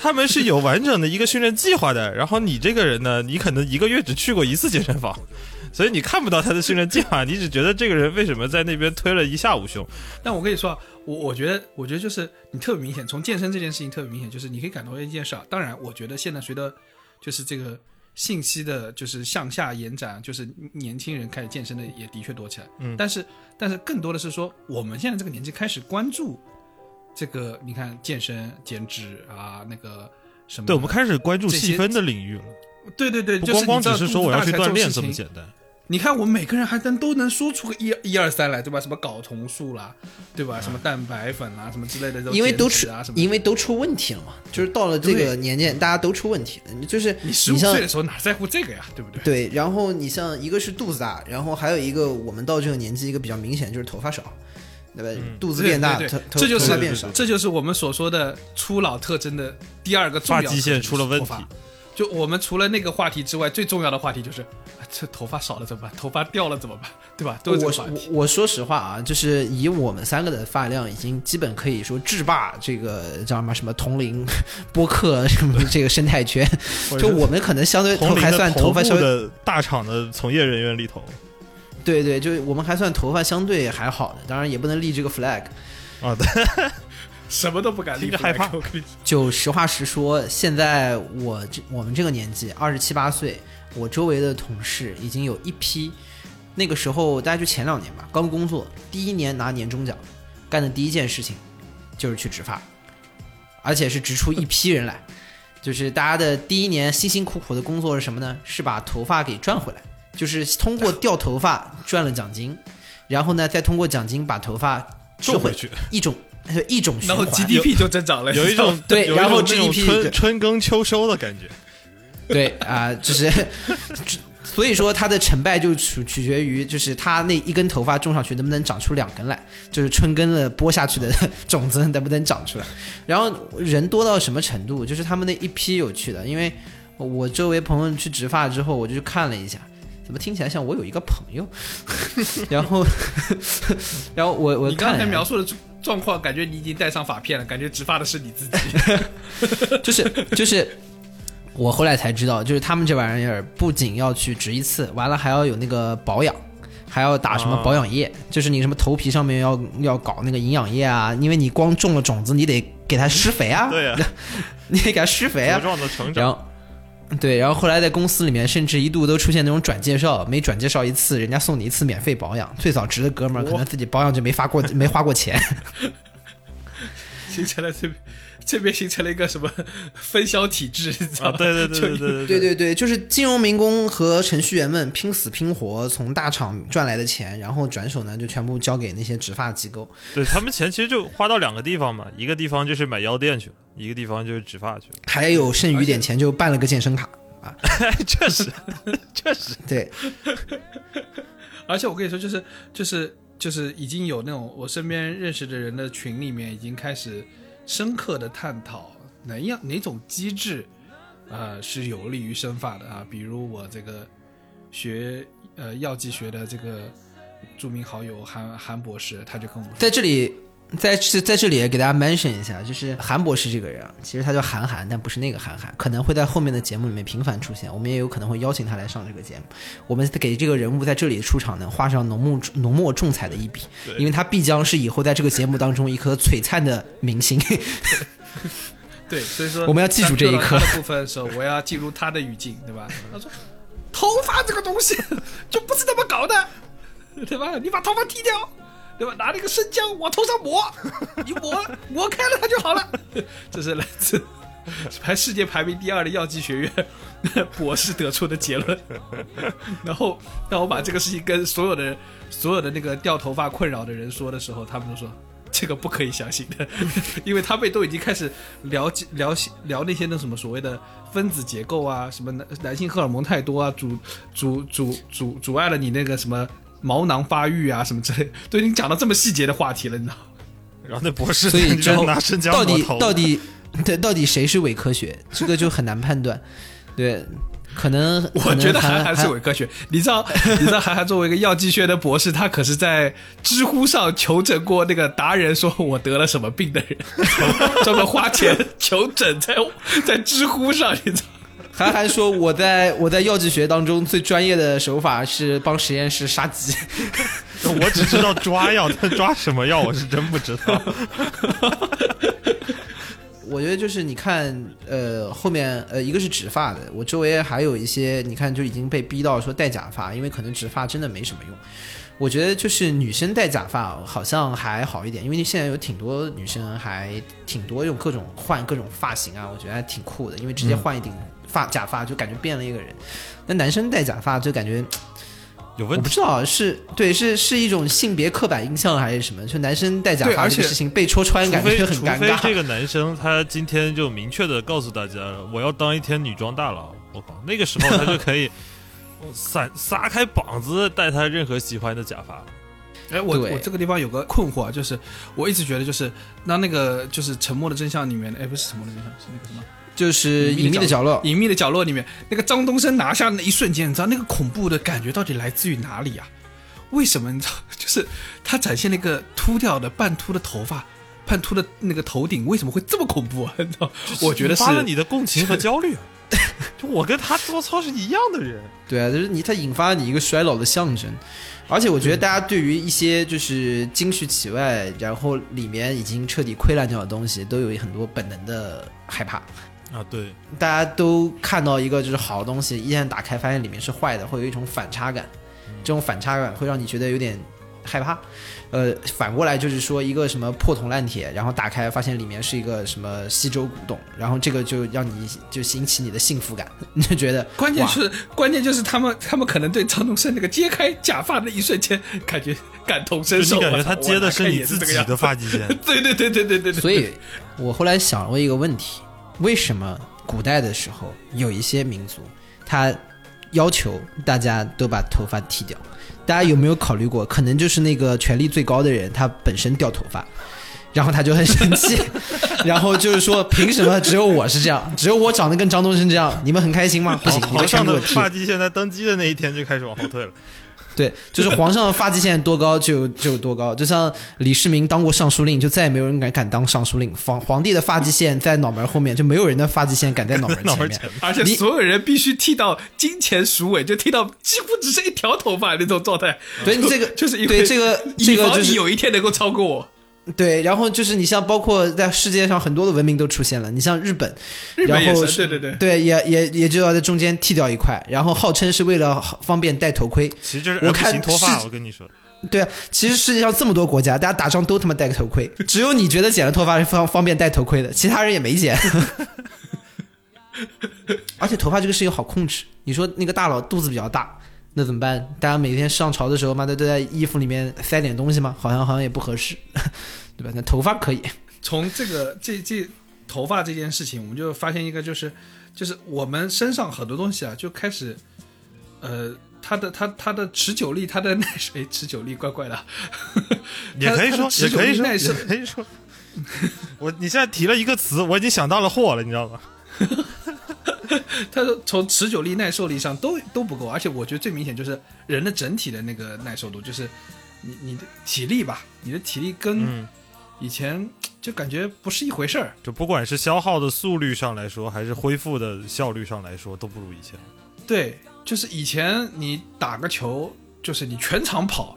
他们是有完整的一个训练计划的，然后你这个人呢，你可能一个月只去过一次健身房，所以你看不到他的训练计划，你只觉得这个人为什么在那边推了一下午胸。但我跟你说，我我觉得，我觉得就是你特别明显，从健身这件事情特别明显，就是你可以感到一件事啊。当然，我觉得现在随着就是这个信息的，就是向下延展，就是年轻人开始健身的也的确多起来。嗯但是但是更多的是说，我们现在这个年纪开始关注这个，你看健身、减脂啊，那个什么，对，我们开始关注细分的领域了，对对对，不就光光只是说我要去锻炼这么简单。你看，我们每个人还能都能说出个一一二三来，对吧？什么睾酮素啦，对吧？什么蛋白粉啦，什么之类的，因为都出啊什么。因为都出问题了嘛，就是到了这个年纪，大家都出问题了。就是你十五像岁的时候哪在乎这个呀，对不对？对，然后你像一个是肚子大，然后还有一个我们到这个年纪一个比较明显就是头发少，对吧？肚子变大，对对头头这就是头发变少。这就是我们所说的初老特征的第二个重要特征发际线出了问题就我们除了那个话题之外，最重要的话题就是，啊这头发少了怎么办？头发掉了怎么办？对吧？都我我。我说实话啊，就是以我们三个的发量，已经基本可以说制霸这个叫什么什么同龄 播客什么这个生态圈。就我们可能相对还算头发稍微的大厂的从业人员里头对对，就我们还算头发相对还好的，当然也不能立这个 flag。啊，对，什么都不敢立害怕。就实话实说，现在我这我们这个年纪，二十七八岁，我周围的同事已经有一批，那个时候大概就前两年吧，刚工作，第一年拿年终奖，干的第一件事情就是去植发，而且是植出一批人来，就是大家的第一年辛辛苦苦的工作是什么呢？是把头发给赚回来，就是通过掉头发赚了奖金，然后呢再通过奖金把头发种回去，一种 一种循然后环。GDP 就增长了，有一种对然后 GDP 春春耕秋收的感觉。对啊、就是，所以说它的成败就取取决于，就是它那一根头发种上去能不能长出两根来，就是春耕了播下去的种子能不能长出来。然后人多到什么程度，就是他们那一批有趣的，因为我周围朋友去植发之后，我就去看了一下。怎么听起来像我有一个朋友？然后，然后我我你刚才描述的状况，感觉你已经戴上发片了，感觉植发的是你自己。就是就是，我后来才知道，就是他们这玩意儿不仅要去植一次，完了还要有那个保养，还要打什么保养液，就是你什么头皮上面要要搞那个营养液啊，因为你光种了种子，你得给它施肥啊，对呀、你得给它施肥啊茁，壮的成长。然后。对，然后后来在公司里面，甚至一度都出现那种转介绍，每转介绍一次，人家送你一次免费保养。最早值的哥们儿可能自己保养就没发过，没花过钱。听起来这边这边形成了一个什么 分销体制，你知道啊，吗？对对对对对对对对对，就是金融民工和程序员们拼死拼活从大厂赚来的钱，然后转手呢就全部交给那些植发机构。对，他们钱其实就花到两个地方嘛，一个地方就是买药店去了，一个地方就是植发去了。还有剩余点钱就办了个健身卡啊。确实，确实，对，而且我跟你说，就是就是就是已经有那种我身边认识的人的群里面，已经开始深刻的探讨哪样哪种机制，呃，是有利于生发的啊。比如我这个学呃药剂学的这个著名好友韩韩博士，他就跟我，在这里。在这在这里也给大家 mention 一下，就是韩博士这个人啊，其实他叫韩寒，但不是那个韩寒，可能会在后面的节目里面频繁出现，我们也有可能会邀请他来上这个节目。我们给这个人物在这里出场呢，画上浓墨浓墨重彩的一笔，因为他必将是以后在这个节目当中一颗璀璨的明星。对，所以说我们要记住这一刻部分的时候，我要进入他的语境，对吧？他说，头发这个东西 就不是这么搞的，对吧？你把头发剃掉，对吧？拿那个生姜往头上抹，你抹抹开了它就好了。这是来自 排世界排名第二的药剂学院博士得出的结论。然后，当我把这个事情跟所有的所有的那个掉头发困扰的人说的时候，他们都说。这个不可以相信的，因为他们都已经开始聊聊聊那些那什么所谓的分子结构啊，什么男男性荷尔蒙太多啊，阻阻阻阻阻碍了你那个什么毛囊发育啊，什么之类，都已经讲到这么细节的话题了，你知道？然后那博士所以 就就拿生姜到底到底对到底谁是伪科学，这个就很难判断。对，可能 我觉得韩寒是伪科学。你知道，你知道韩寒作为一个药剂学的博士，他可是在知乎上求诊过那个达人说我得了什么病的人，专门花钱求诊在在知乎上，你知道。韩寒说我在我在药剂学当中最专业的手法是帮实验室杀鸡。我只知道抓药，但抓什么药我是真不知道。我觉得就是你看，呃，后面呃，一个是植发的，我周围还有一些，你看就已经被逼到说戴假发，因为可能植发真的没什么用。我觉得就是女生戴假发好像还好一点，因为现在有挺多女生还挺多用各种换各种发型啊，我觉得还挺酷的，因为直接换一顶发假发就感觉变了一个人。那男生戴假发就感觉 有问题，我不知道是对是是一种性别刻板印象还是什么，就男生戴假对而且发这个事情被戳穿，感觉很尴尬。非这个男生他今天就明确的告诉大家，我要当一天女装大佬，我靠，那个时候他就可以 撒撒开膀子戴他任何喜欢的假发。哎，我我这个地方有个困惑啊，就是我一直觉得就是那那个就是《沉默的真相》里面的，哎，不是《沉默的真相》，是那个什么就是隐秘的角落，隐秘的角落里面，那个张东升拿下那一瞬间，你知道那个恐怖的感觉到底来自于哪里啊？为什么你知道？就是他展现那个秃掉的半秃的头发，半秃的那个头顶，为什么会这么恐怖啊？你知道？我觉得是引发了你的共情和焦虑啊。就我跟他做操是一样的人，对啊，就是你，他引发了你一个衰老的象征。而且我觉得大家对于一些就是金絮其外，然后里面已经彻底溃烂掉的东西，都有很多本能的害怕。啊，对，大家都看到一个就是好东西，一旦打开发现里面是坏的，会有一种反差感。这种反差感会让你觉得有点害怕。呃，反过来就是说一个什么破铜烂铁，然后打开发现里面是一个什么西周古董，然后这个就让你就引起你的幸福感，你就觉得关键是关键就是他们他们可能对张东升那个揭开假发的一瞬间，感觉感同身受。感觉他接的是你自己。的发际线，对对对对对对对。所以，我后来想过一个问题：为什么古代的时候有一些民族，他要求大家都把头发剃掉？大家有没有考虑过，可能就是那个权力最高的人，他本身掉头发，然后他就很生气，然后就是说，凭什么只有我是这样，只有我长得跟张东升这样？你们很开心吗？不行，你皇们全上的给我剃。发际线在登基的那一天就开始往后退了。对，就是皇上的发际线多高就就有多高，就像李世民当过尚书令，就再也没有人敢敢当尚书令。皇皇帝的发际线在脑门后面，就没有人的发际线敢在脑门 前面。而且所有人必须剃到金钱鼠尾，就剃到几乎只剩一条头发那种状态。就对这个 就是因为对这个这个就是有一天能够超过我。对，然后就是你像包括在世界上很多的文明都出现了，你像日本，日本，然后是对对对。对，也也也就要在中间剃掉一块，然后号称是为了方便戴头盔。其实这是我看型脱发，是我跟你说，对啊，其实世界上这么多国家，大家打仗都他妈戴个头盔，只有你觉得剪了头发是方方便戴头盔的，其他人也没剪。而且头发这个事情好控制，你说那个大佬肚子比较大，那怎么办？大家每天上朝的时候，妈的都在衣服里面塞点东西吗？好像好像也不合适，对吧？那头发可以，从这个这这头发这件事情，我们就发现一个，就是就是我们身上很多东西啊，就开始，呃，它的它它的持久力，它的耐 水持久力怪怪的，也可以说，也可以说，耐受，可以说。我你现在提了一个词，我已经想到了货了，你知道吗？它的从持久力、耐受力上都都不够，而且我觉得最明显就是人的整体的那个耐受度，就是你你的体力吧，你的体力跟嗯，以前就感觉不是一回事儿。就不管是消耗的速率上来说，还是恢复的效率上来说，都不如以前。对，就是以前你打个球，就是你全场跑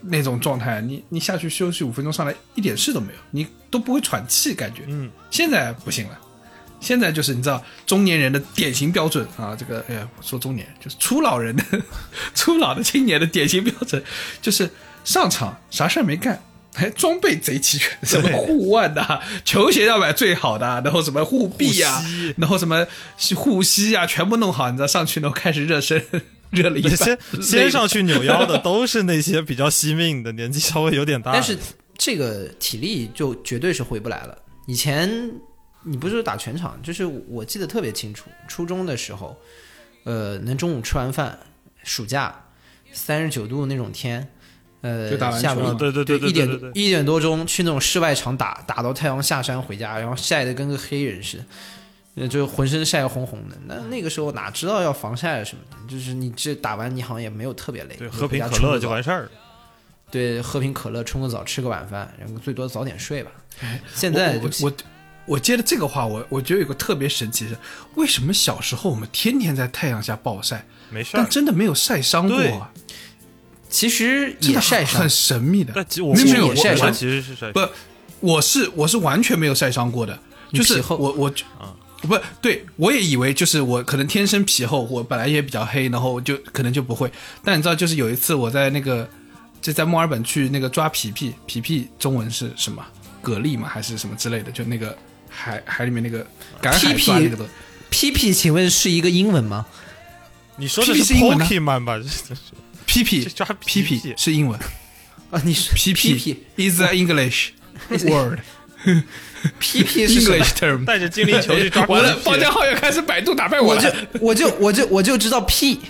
那种状态，你你下去休息五分钟上来一点事都没有，你都不会喘气，感觉。嗯，现在不行了，现在就是你知道中年人的典型标准啊，这个哎呀，说中年就是初老人的 初老的青年的典型标准，就是上场啥事儿没干。还装备贼齐全，什么护腕的、球鞋要买最好的，然后什么护臂呀、护膝然后什么护膝啊，全部弄好，你知道上去然后开始热身，热了一半，先先上去扭腰的 都是那些比较惜命的，年纪稍微有点大。但是这个体力就绝对是回不来了。以前你不是打全场，就是我记得特别清楚，初中的时候，呃，能中午吃完饭，暑假三十九度那种天，呃，下午嘛对对对对一点一点多钟去那种室外场打，打到太阳下山回家，然后晒得跟个黑人似的。呃，就浑身晒红红的，那那个时候哪知道要防晒什么的，就是你这打完你好像也没有特别累，对，喝瓶可乐就完事儿了。对，喝瓶可乐，冲个澡，吃个晚饭，然后最多早点睡吧。现在就我我我我接着这个话，我我觉得有个特别神奇的是，为什么小时候我们天天在太阳下暴晒，没事儿但。真的没有晒伤过啊？其实也晒伤很，神秘的。但其实我没有没有我也晒伤其实是晒不，我是我是完全没有晒伤过的，就是我我啊不对，我也以为就是我可能天生皮厚，我本来也比较黑，然后就可能就不会。但你知道，就是有一次我在那个就在墨尔本去那个抓皮皮，皮皮中文是什么？蛤蜊嘛，还是什么之类的？就那个海海里面那个赶海抓那个东西。屁屁，请问是一个英文吗？你说的是 Pokemon 吧？这这皮皮这抓皮皮皮是英文啊，你是皮屁皮屁 is an English word。P P 是 English term。带着精灵球去抓 完了，方家浩又开始百度打败我我了就。我就我就我就知道 P。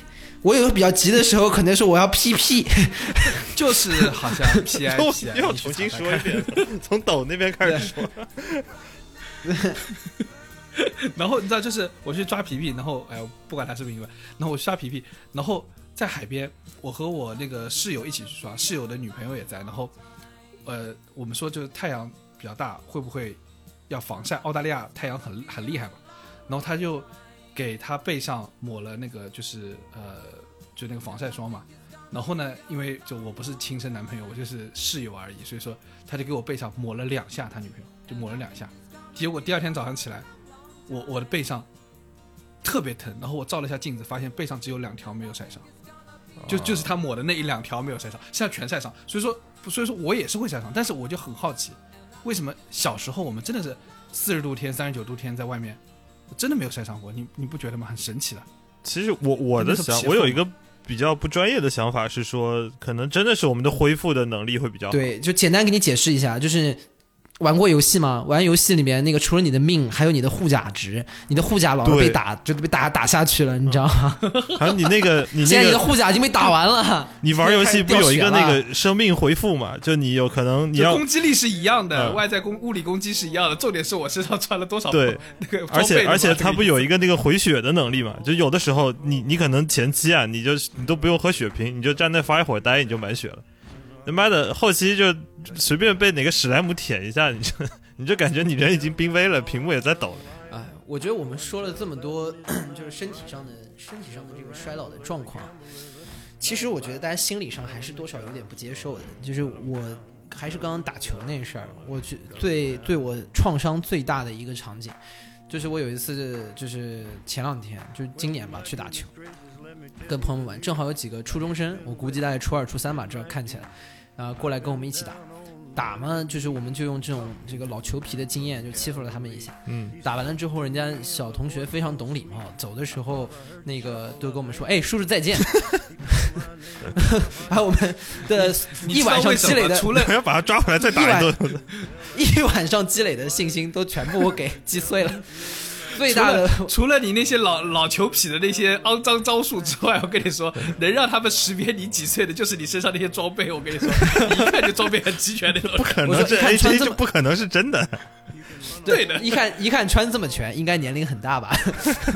我有时候比较急的时候，可能说我要 P P，，就是好像 P I 又 P 又要重新说一遍，从抖那边开始说。然后你知道，就是我去抓皮皮，然后哎，不管他是不是英文，然后我去抓皮皮，然后在海边，我和我那个室友一起去抓，室友的女朋友也在，然后呃，我们说就是太阳比较大，会不会要防晒？澳大利亚太阳很很厉害嘛，然后他就给他背上抹了那个就是呃，就那个防晒霜嘛。然后呢，因为就我不是亲生男朋友，我就是室友而已，所以说他就给我背上抹了两下，他女朋友就抹了两下。结果第二天早上起来，我我的背上特别疼，然后我照了一下镜子，发现背上只有两条没有晒伤，就就是他抹的那一两条没有晒伤，现在全晒伤。所以说，所以说我也是会晒伤，但是我就很好奇，为什么小时候我们真的是四十度天、三十九度天在外面，真的没有晒伤过？你你不觉得吗？很神奇的。其实我我的想，我有一个比较不专业的想法是说，可能真的是我们的恢复的能力会比较好。对，就简单给你解释一下，就是玩过游戏吗？玩游戏里面那个除了你的命，还有你的护甲值，你的护甲老是被打，就被打打下去了，你知道吗？还有你那个你 现在你的那个护甲已经被打完了，你玩游戏不有一个那个生命回复嘛？就你有可能你就要攻击力是一样的，嗯外在攻物理攻击是一样的，重点是我身上穿了多少对 那个而且而且它不有一个那个回血的能力嘛？就有的时候你你可能前期啊，你就你都不用喝血瓶，你就站那发一会儿呆，你就满血了。他妈的，后期就随便被哪个史莱姆舔一下，你就你就感觉你人已经濒危了，屏幕也在抖了。哎，我觉得我们说了这么多，就是身体上的身体上的这个衰老的状况，其实我觉得大家心理上还是多少有点不接受的。就是我还是刚刚打球那事儿，我觉最对我创伤最大的一个场景，就是我有一次就是前两天，就是今年吧，去打球，跟朋友们玩，正好有几个初中生，我估计大概初二、初三吧，这看起来，啊、过来跟我们一起打。打嘛，就是我们就用这种这个老球皮的经验，就欺负了他们一下。嗯，打完了之后，人家小同学非常懂礼貌，走的时候那个都跟我们说：“哎，叔叔再见。”把我们的一晚上积累的么除了 要把他抓回来再打一顿。一晚上积累的信心都全部我给 击碎了。最大的除了除了你那些老老球痞的那些肮脏招数之外，我跟你说，能让他们识别你几岁的，就是你身上那些装备。我跟你说，你一看就装备很齐全那种。不可能这一看穿 AJ 就不可能是真的。对的一看一看穿这么全，应该年龄很大吧？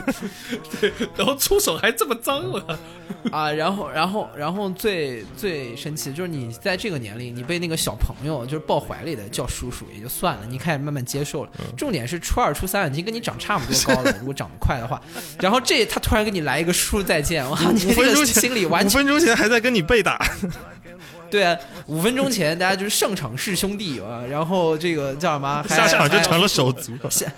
对然后出手还这么脏了，啊，然后，然后，然后最最生气的就是你在这个年龄，你被那个小朋友就是抱怀里的叫叔叔也就算了，你开始慢慢接受了。重点是初二、初三已经跟你长差不多高了，如果长得快的话，然后这他突然给你来一个叔叔再见，哇，你五分这个，心里完全五分钟前还在跟你被打，对啊，五分钟前大家就是上场是兄弟啊，然后这个叫什么，下场就成了手足。下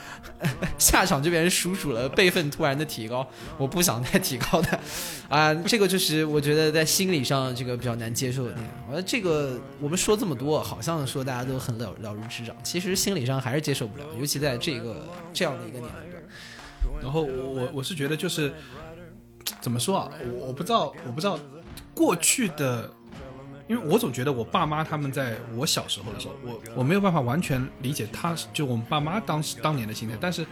下场就变成叔叔了，辈分突然的提高，我不想再提高的，啊，这个就是我觉得在心理上这个比较难接受的点。我觉得这个我们说这么多，好像说大家都很了了如指掌，其实心理上还是接受不了，尤其在这个这样的一个年龄段。然后我我我是觉得就是怎么说啊，我我不知道我不知道过去的因为我总觉得我爸妈他们在我小时候的时候，我我没有办法完全理解他就我们爸妈当时当年的心态，但是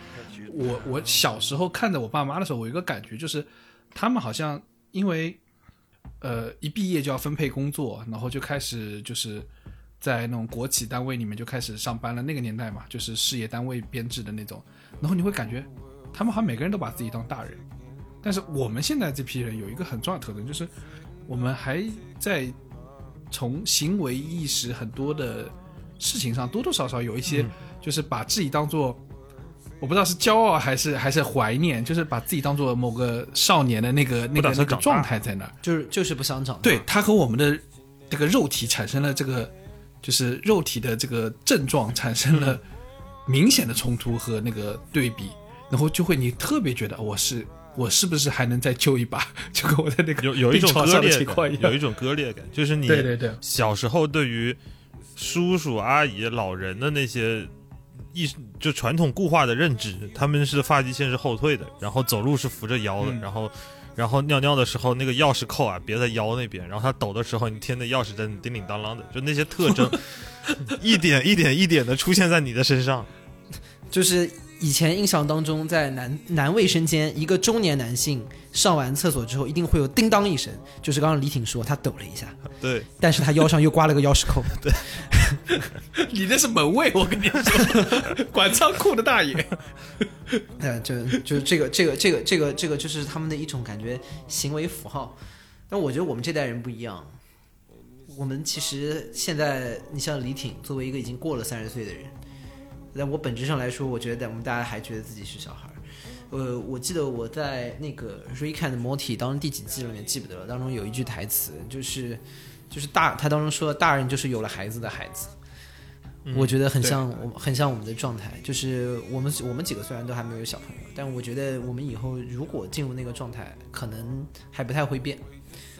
我我小时候看着我爸妈的时候，我有一个感觉就是他们好像因为呃一毕业就要分配工作，然后就开始就是在那种国企单位里面就开始上班了。那个年代嘛，就是事业单位编制的那种，然后你会感觉他们好像每个人都把自己当大人，但是我们现在这批人有一个很重要的特征，就是我们还在从行为意识很多的事情上多多少少有一些，就是把自己当做。我不知道是骄傲还是还是怀念，就是把自己当做某个少年的那个那个那个状态在那儿。就是就是不想长大。对，他和我们的这个肉体产生了这个，就是肉体的这个症状产生了明显的冲突和那个对比，然后就会你特别觉得我是我是不是还能再救一把？就跟我在那个有有一种割裂。有一种割裂感，就是你对对对小时候对于叔叔阿姨、老人的那些意就传统固化的认知，他们是发际线是后退的，然后走路是扶着腰的，嗯然后然后尿尿的时候那个钥匙扣啊别在腰那边，然后他抖的时候你听那钥匙针叮叮当啷的，就那些特征 一点一点一点的出现在你的身上。就是以前印象当中，在男男卫生间，一个中年男性上完厕所之后，一定会有叮当一声，就是刚刚李挺说他抖了一下，对，但是他腰上又挂了个钥匙扣。对你那是门卫，我跟你说，管仓库的大爷。呃，就就这个这个这个这个这个就是他们的一种感觉行为符号。但我觉得我们这代人不一样，我们其实现在，你像李挺，作为一个已经过了三十岁的人，但我本质上来说，我觉得我们大家还觉得自己是小孩儿。呃，我记得我在那个《Rick and Morty》当中第几季里面记不得了，当中有一句台词，就是就是大他当中说大人就是有了孩子的孩子。我觉得很像我们很像我们的状态，就是我们我们几个虽然都还没有小朋友，但我觉得我们以后如果进入那个状态，可能还不太会变。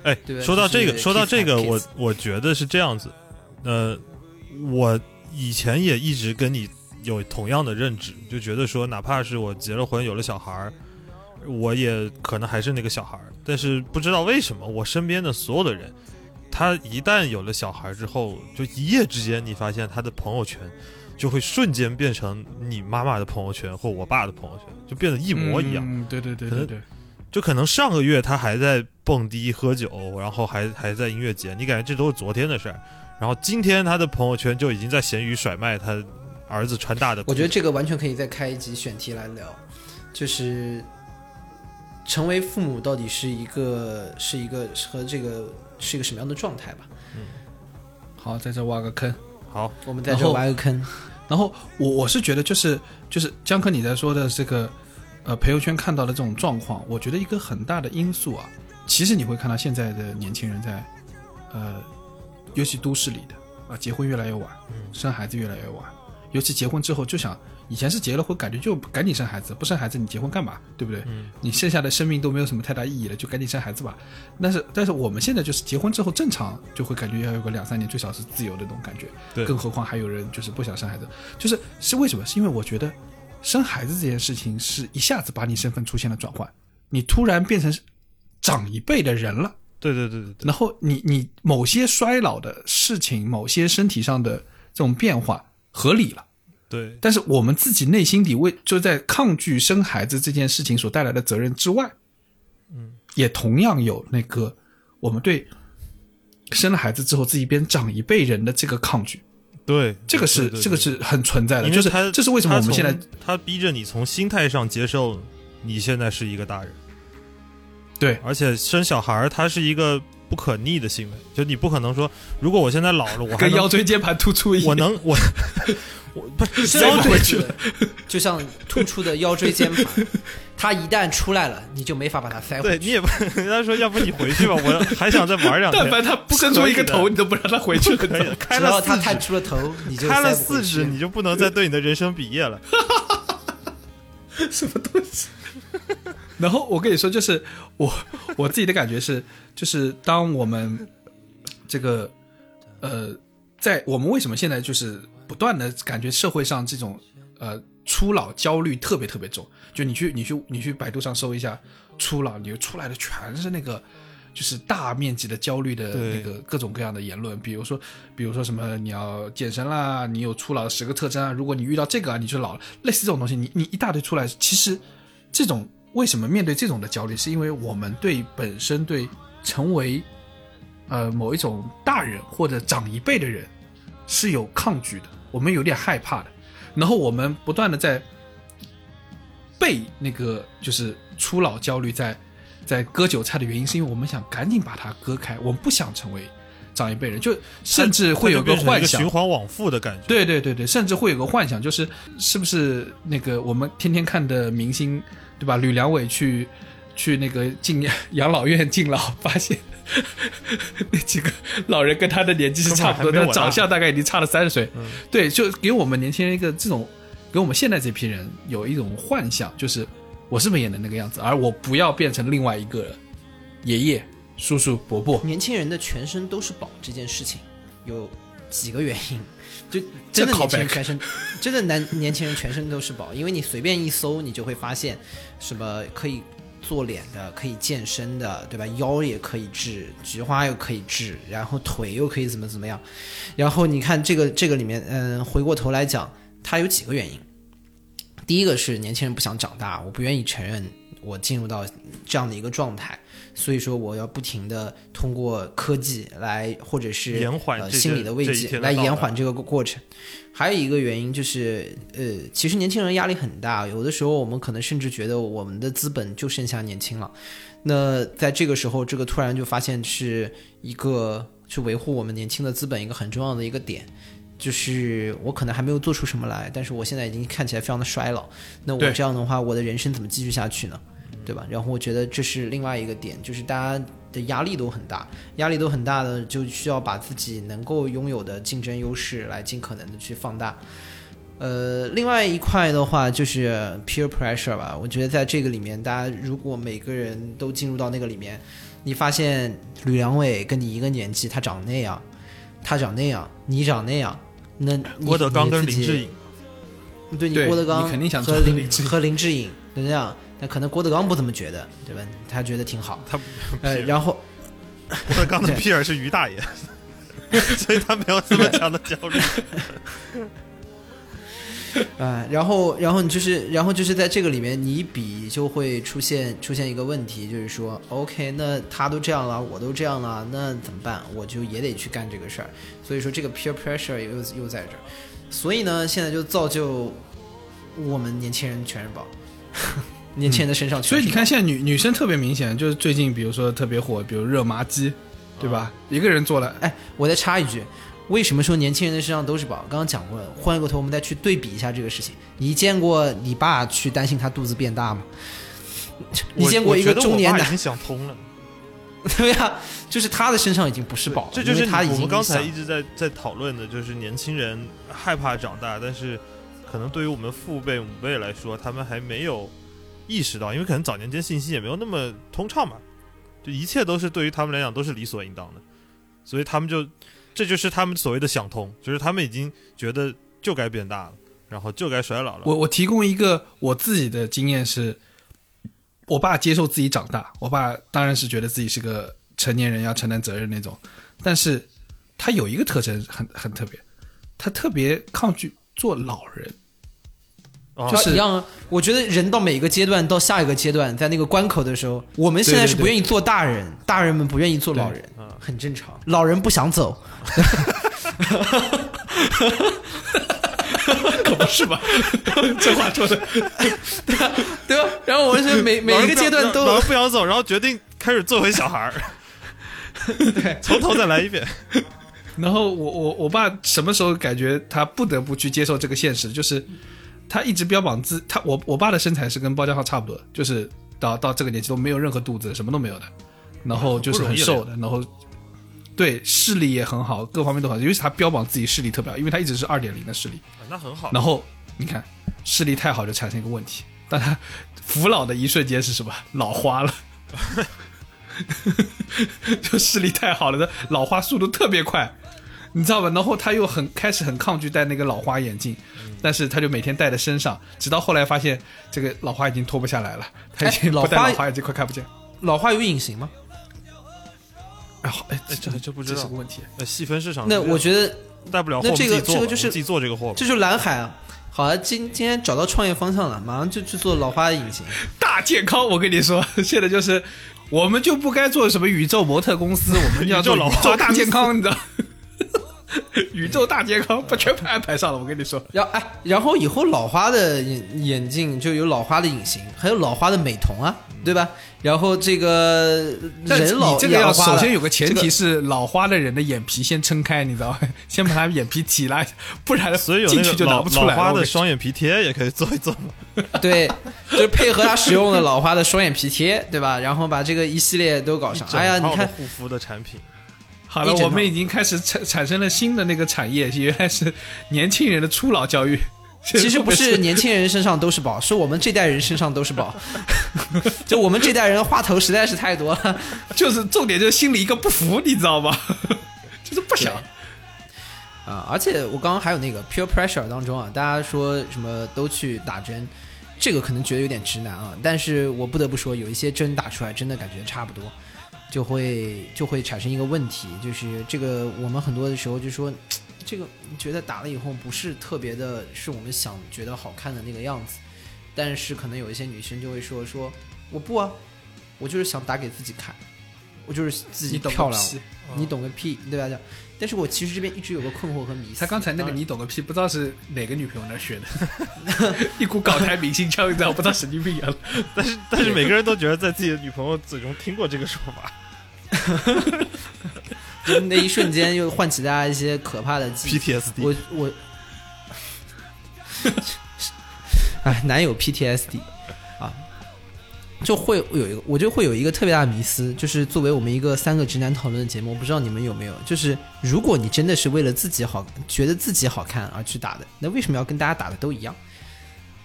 哎对，说到这个，说到这个，我我觉得是这样子。呃，我以前也一直跟你有同样的认知，就觉得说，哪怕是我结了婚有了小孩儿，我也可能还是那个小孩儿。但是不知道为什么，我身边的所有的人，他一旦有了小孩之后，就一夜之间，你发现他的朋友圈就会瞬间变成你妈妈的朋友圈或我爸的朋友圈，就变得一模一样。嗯，对对对对对。就可能上个月他还在蹦迪喝酒，然后还还在音乐节，你感觉这都是昨天的事儿。然后今天他的朋友圈就已经在闲鱼甩卖他儿子穿大的。我觉得这个完全可以再开一集选题来聊，就是成为父母到底是一个是一个和这个是一个什么样的状态吧。嗯好，在这挖个坑。好，我们在这挖个坑，然后我我是觉得就是就是江科你在说的这个呃朋友圈看到的这种状况，我觉得一个很大的因素啊，其实你会看到现在的年轻人在呃，尤其都市里的啊，结婚越来越晚，生孩子越来越晚，尤其结婚之后就想。以前是结了婚，感觉就赶紧生孩子，不生孩子你结婚干嘛？对不对？嗯你剩下的生命都没有什么太大意义了，就赶紧生孩子吧。但是，但是我们现在就是结婚之后，正常就会感觉要有个两三年，最少是自由的那种感觉。对更何况还有人就是不想生孩子，就是是为什么？是因为我觉得生孩子这件事情是一下子把你身份出现了转换，你突然变成长一辈的人了。对对对对对，然后你你某些衰老的事情，某些身体上的这种变化合理了。对。但是我们自己内心底为就在抗拒生孩子这件事情所带来的责任之外，嗯，也同样有那个我们对生了孩子之后自己变长一辈人的这个抗拒，对，这个是这个是很存在的，就是他这是为什么我们现在他他逼着你从心态上接受你现在是一个大人，对。而且生小孩儿它是一个不可逆的行为，就你不可能说，如果我现在老了，我还跟能腰椎间盘突出一样，我能我 我不是这腰椎回去了，就像突出的腰椎间盘，它一旦出来了，你就没法把它塞回去。对你也不，人家说要不你回去吧，我 还想再玩两但。凡他不伸出一个头，你都不让他回去的可以的，开只要它了他，探出了头，你就开了四指，你就不能再对你的人生比业了。什么东西？然后我跟你说，就是我 我自己的感觉是，就是当我们这个呃，在我们为什么现在就是不断的感觉社会上这种呃初老焦虑特别特别重，就你去你去你去百度上搜一下初老，你就出来的全是那个。就是大面积的焦虑的那个各种各样的言论，比如说，比如说什么你要健身啦，你有初老的十个特征啊，如果你遇到这个啊，你就老了，类似这种东西，你你一大堆出来，其实这种为什么面对这种的焦虑，是因为我们对本身对成为呃某一种大人或者长一辈的人是有抗拒的，我们有点害怕的，然后我们不断的在被那个就是初老焦虑在在割韭菜的原因，是因为我们想赶紧把它割开，我们不想成为长一辈人，就甚至会有它就变成一幻想循，环往复的感觉。对对对对，甚至会有个幻想，就是是不是那个我们天天看的明星，对吧？吕良伟去去那个敬 养老院敬老，发现 那几个老人跟他的年纪是差不多，根本还没我大但长相大概已经差了三十岁。对，就给我们年轻人一个这种，给我们现在这批人有一种幻想，就是我是不是也能那个样子，而我不要变成另外一个爷爷、叔叔、伯伯。年轻人的全身都是宝这件事情，有几个原因，就真的年轻人全身，真的男年轻人全身都是宝，因为你随便一搜，你就会发现什么可以做脸的，可以健身的，对吧？腰也可以治，菊花又可以治，然后腿又可以怎么怎么样，然后你看这个这个里面，嗯，回过头来讲，它有几个原因。第一个是年轻人不想长大，我不愿意承认我进入到这样的一个状态，所以说我要不停的通过科技来，或者是延缓呃心理的慰藉来延缓这个过程。还有一个原因就是，呃，其实年轻人压力很大，有的时候我们可能甚至觉得我们的资本就剩下年轻了。那在这个时候，这个突然就发现是一个去维护我们年轻的资本一个很重要的一个点。就是我可能还没有做出什么来，但是我现在已经看起来非常的衰老。那我这样的话，我的人生怎么继续下去呢？对吧？然后我觉得这是另外一个点，就是大家的压力都很大，压力都很大的，就需要把自己能够拥有的竞争优势来尽可能的去放大。呃，另外一块的话就是 peer pressure 吧，我觉得在这个里面，大家如果每个人都进入到那个里面，你发现吕良伟跟你一个年纪，他长那样，他长那样，你长那样，那郭德纲跟林志颖，对你郭德纲你肯定想和林做林志颖和林志颖就这样，但可能郭德纲不这么觉得，对吧？他觉得挺好。他呃，然后郭德纲的对屁儿是于大爷，所以他没有这么强的焦虑。啊、然后然后你就是，然后就是在这个里面，你比就会出现出现一个问题，就是说，OK，那他都这样了，我都这样了，那怎么办？我就也得去干这个事儿。所以说，这个 peer pressure 又又在这儿。所以呢，现在就造就我们年轻人全是宝，年轻人的身上。所以你看，现在女女生特别明显，就是最近比如说特别火，比如热麻鸡，对吧？一个人做了，哎，我再插一句，为什么说年轻人的身上都是宝？刚刚讲过了，换个头，我们再去对比一下这个事情。你见过你爸去担心他肚子变大吗？你见过一个中年男想通了，对呀、就是他的身上已经不是宝了，这就是他已经我们刚才一直在在讨论的，就是年轻人害怕长大，但是可能对于我们父辈母辈来说，他们还没有意识到，因为可能早年间信息也没有那么通畅嘛，就一切都是对于他们来讲都是理所应当的，所以他们就这就是他们所谓的想通，就是他们已经觉得就该变大了，然后就该衰老了。我我提供一个我自己的经验是，我爸接受自己长大，我爸当然是觉得自己是个成年人要承担责任那种，但是他有一个特征很很特别，他特别抗拒做老人。哦就是一样。我觉得人到每一个阶段，到下一个阶段，在那个关口的时候，我们现在是不愿意做大人，大人们不愿意做老人，嗯很正常。老人不想走，可不是吧？这话说的，对吧？对吧？然后我们是每每一个阶段都老人不想走，然后决定开始做回小孩儿，对，从头再来一遍。然后我我我爸什么时候感觉他不得不去接受这个现实，就是他一直标榜自他我我爸的身材是跟包家浩差不多，就是到到这个年纪都没有任何肚子，什么都没有的，然后就是很瘦的，然后对视力也很好，各方面都好，尤其他标榜自己视力特别好，因为他一直是二点零的视力，那很好。然后你看视力太好就产生一个问题，当他服老的一瞬间是什么？老花了。就视力太好了的老花速度特别快，你知道吧？然后他又很开始很抗拒戴那个老花眼镜，但是他就每天戴在身上，直到后来发现这个老花已经脱不下来了，他已经哎老不戴花老花眼镜快看不见。老花有隐形吗？哎好哎这这不知道这是个问题。呃，细分市场那，我觉得带不了货，那这个这个就是自己做这个货吧。这就是蓝海啊。好了，今今天找到创业方向了，马上就去做老花的隐形。大健康，我跟你说，现在就是我们就不该做什么宇宙模特公司，我们要做 老花大健康，你知道？宇宙大健康把全部安排上了，我跟你说。然后哎，然后以后老花的眼眼镜就有老花的隐形，还有老花的美瞳啊，对吧？然后这个但人老你这个要首先有个前提是老花的人的眼皮先撑开，你知道吗？先把他眼皮提拉，不然所以有进去就拿那个老不出来了。老花的双眼皮贴也可以做一做嘛。对，就是配合他使用的老花的双眼皮贴，对吧？然后把这个一系列都搞上。哎呀，你看，护肤的产品，好了，我们已经开始产产生了新的那个产业，原来是年轻人的初老教育。其实 不是年轻人身上都是宝，是我们这代人身上都是宝。就我们这代人话头实在是太多了。就是重点就是心里一个不服，你知道吗？就是不想。啊，而且我刚刚还有那个 peer pressure 当中啊，大家说什么都去打针，这个可能觉得有点直男啊，但是我不得不说，有一些针打出来真的感觉差不多，就会就会产生一个问题，就是这个我们很多的时候就说，这个觉得打了以后不是特别的，是我们想觉得好看的那个样子，但是可能有一些女生就会说说我不啊，我就是想打给自己看，我就是自己漂亮，屁你懂个屁，对吧？但是我其实这边一直有个困惑和迷思。他刚才那个你懂个屁，不知道是哪个女朋友那学的，一股港台明星腔，你知道，不知道神经病一样。但是但是每个人都觉得在自己的女朋友嘴中听过这个说法。就那一瞬间又唤起大家一些可怕的记忆。PTSD 我我，哎，男友 PTSD 啊，就会有一个，我就会有一个特别大的迷思，就是作为我们一个三个直男讨论的节目，我不知道你们有没有，就是如果你真的是为了自己好，觉得自己好看而去打的，那为什么要跟大家打的都一样？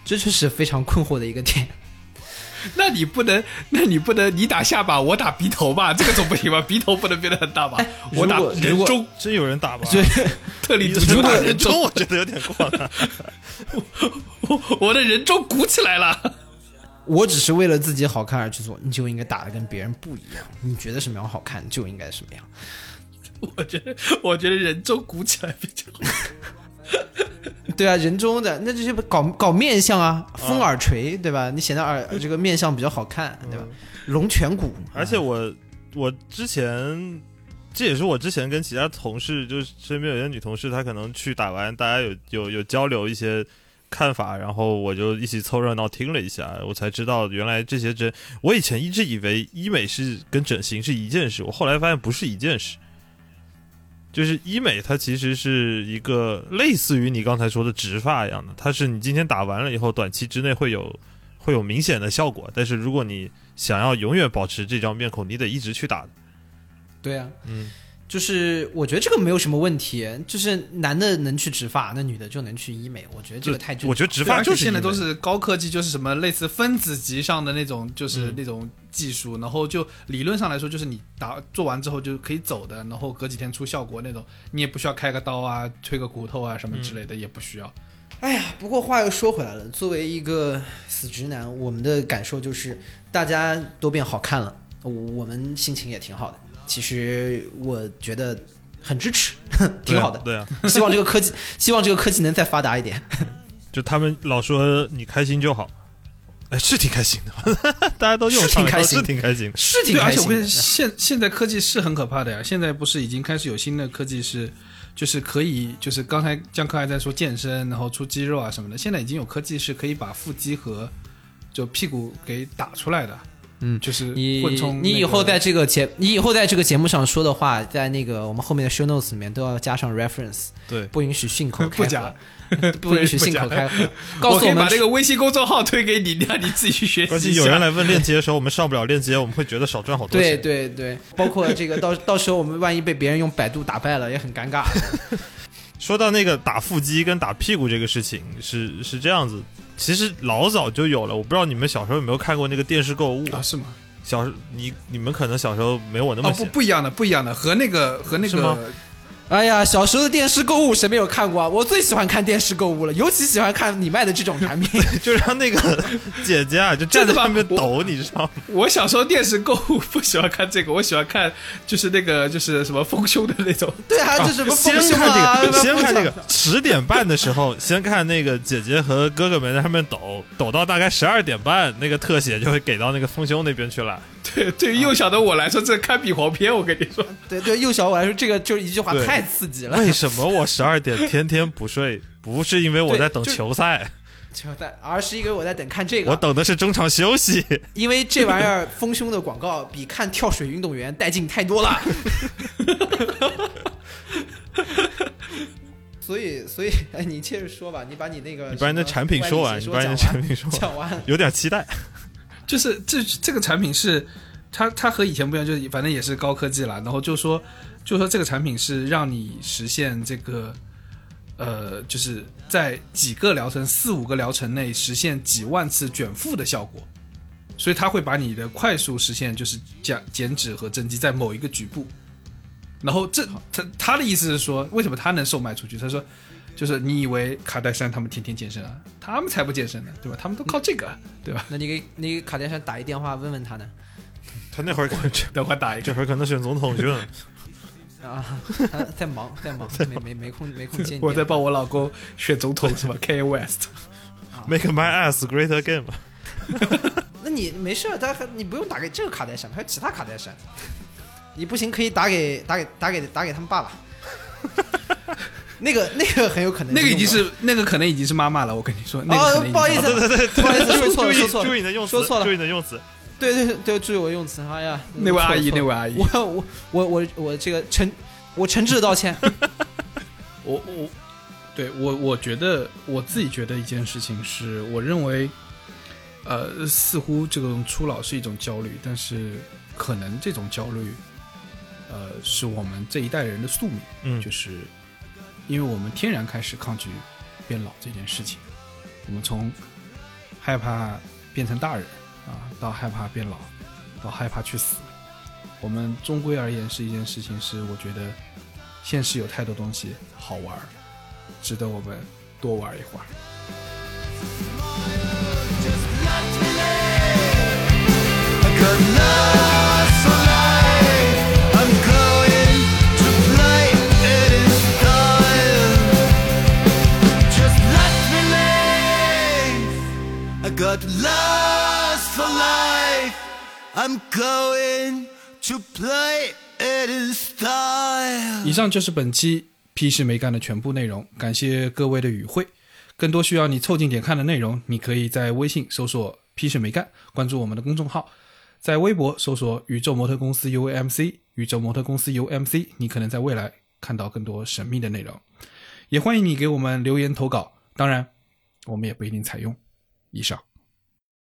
这就是非常困惑的一个点。那你不能，那你不能，你打下巴，我打鼻头吧？这个总不行吧？鼻头不能变得很大吧？我打人中，真有人打吧？对，特立独如行打人中，人中，我觉得有点过了。我 我的人中鼓起来了。我只是为了自己好看而去做，你就应该打的跟别人不一样。你觉得什么样好看，就应该什么样。我觉得，我觉得人中鼓起来比较好。对啊，人中的那就是搞搞面相啊，丰耳垂，对吧？你显得耳这个面相比较好看，对吧？龙颧骨，而且我我之前，这也是我之前跟其他同事，就是身边有些女同事，她可能去打完，大家有有有交流一些看法，然后我就一起凑热闹听了一下，我才知道原来这些针，我以前一直以为医美是跟整形是一件事，我后来发现不是一件事。就是医美，它其实是一个类似于你刚才说的植发一样的，它是你今天打完了以后，短期之内会有会有明显的效果，但是如果你想要永远保持这张面孔，你得一直去打的。对啊，嗯，就是我觉得这个没有什么问题，就是男的能去植发，那女的就能去医美，我觉得这个太正常。我觉得植发就是现在都是高科技，就是什么类似分子级上的那种，就是嗯那种技术，然后就理论上来说，就是你打做完之后就可以走的，然后隔几天出效果那种，你也不需要开个刀啊、推个骨头啊什么之类的，也不需要。哎呀，不过话又说回来了，作为一个死直男，我们的感受就是大家都变好看了，我我们心情也挺好的。其实我觉得很支持，挺好的。对啊，希望这个科技，希望这个科技能再发达一点。就他们老说你开心就好，哎，是挺开心的，大家都用挺开心是挺开心的。是挺对，而且我开心的。跟现现在科技是很可怕的呀。现在不是已经开始有新的科技是，就是可以，就是刚才江科还在说健身，然后出肌肉啊什么的。现在已经有科技是可以把腹肌和就屁股给打出来的。嗯就是你你以后在这个节你以后在这个节目上说的话，在那个我们后面的 show notes 里面都要加上 reference，对，不允许信口 开加河，不允许信口开河。告我可以诉我们把这个微信公众号推给你，让你自己去学习有人来问链接的时候，我们上不了链接，我们会觉得少赚好多钱对。对对，包括这个到到时候我们万一被别人用百度打败了，也很尴尬。说到那个打腹肌跟打屁股这个事情，是是这样子，其实老早就有了。我不知道你们小时候有没有看过那个电视购物？啊，是吗？小你你们可能小时候没有我那么哦，不。不一样的，不一样的，和那个和那个哎呀，小时候的电视购物谁没有看过啊？我最喜欢看电视购物了，尤其喜欢看你卖的这种产品。就让那个 姐姐啊，就站在上面抖，你知道吗？我小时候电视购物不喜欢看这个，我喜欢看就是那个就是什么丰胸的那种。对啊，就什么先 丰胸看啊，这个，先看这个丰。十点半的时候，先看那个姐姐和哥哥们在上面抖，抖到大概十二点半，那个特写就会给到那个丰胸那边去了。对，对于幼小的我来说，这堪比黄片。我跟你说，对对，幼小我来说，这个就是一句话太刺激了。为什么我十二点天天不睡？不是因为我在等球赛球赛，而是因为我在等看这个，我等的是中场休息。因为这玩意儿丰胸的广告比看跳水运动员带劲太多了。所以，所以，哎，你接着说吧，你把你那个你把你的产品说完，你把你的产品说完，讲完，有点期待。就是这这个产品是它它和以前不一样，就是反正也是高科技了。然后就说就说这个产品是让你实现这个呃，就是在几个疗程、四五个疗程内实现几万次卷腹的效果。所以它会把你的快速实现就是减减脂和增肌在某一个局部。然后这他他的意思是说，为什么他能售卖出去？他说，就是你以为卡戴珊他们天天健身啊？他们才不健身呢，对吧？他们都靠这个，对吧？那你给你给卡戴珊打一电话问问他呢？他那会儿等会儿打一个。这会儿可能选总统去了。啊，他在忙，在忙，没没没空没空接你。我在帮我老公选总统是吧？K West，Make my ass great again 嘛。那你没事，他还你不用打给这个卡戴珊，还有其他卡戴珊。你不行可以打给打给打给打给他们爸爸。那个那个很有可能那个已经是那个可能已经是妈妈了，我跟你说，那个哦不好意思对对对，不好意思说错了注意说错了注意你的用词，说错了注意你的用词。对对对，注意我用词。哎呀，那位阿姨那位阿姨我我我我我这个诚我诚挚的道歉。我我对我我觉得我自己觉得一件事情是，我认为，呃，似乎这种初老是一种焦虑，但是可能这种焦虑，呃，是我们这一代人的宿命，嗯就是因为我们天然开始抗拒变老这件事情，我们从害怕变成大人啊，到害怕变老，到害怕去死，我们终归而言是一件事情，是我觉得现实有太多东西好玩，值得我们多玩一会儿。Got lust for life. I'm going to play it in style. 以上就是本期屁事没干的全部内容，感谢各位的与会。更多需要你凑近点看的内容，你可以在微信搜索“屁事没干”，关注我们的公众号；在微博搜索“宇宙模特公司 UMC”，宇宙模特公司 UMC，你可能在未来看到更多神秘的内容。也欢迎你给我们留言投稿，当然，我们也不一定采用。以上。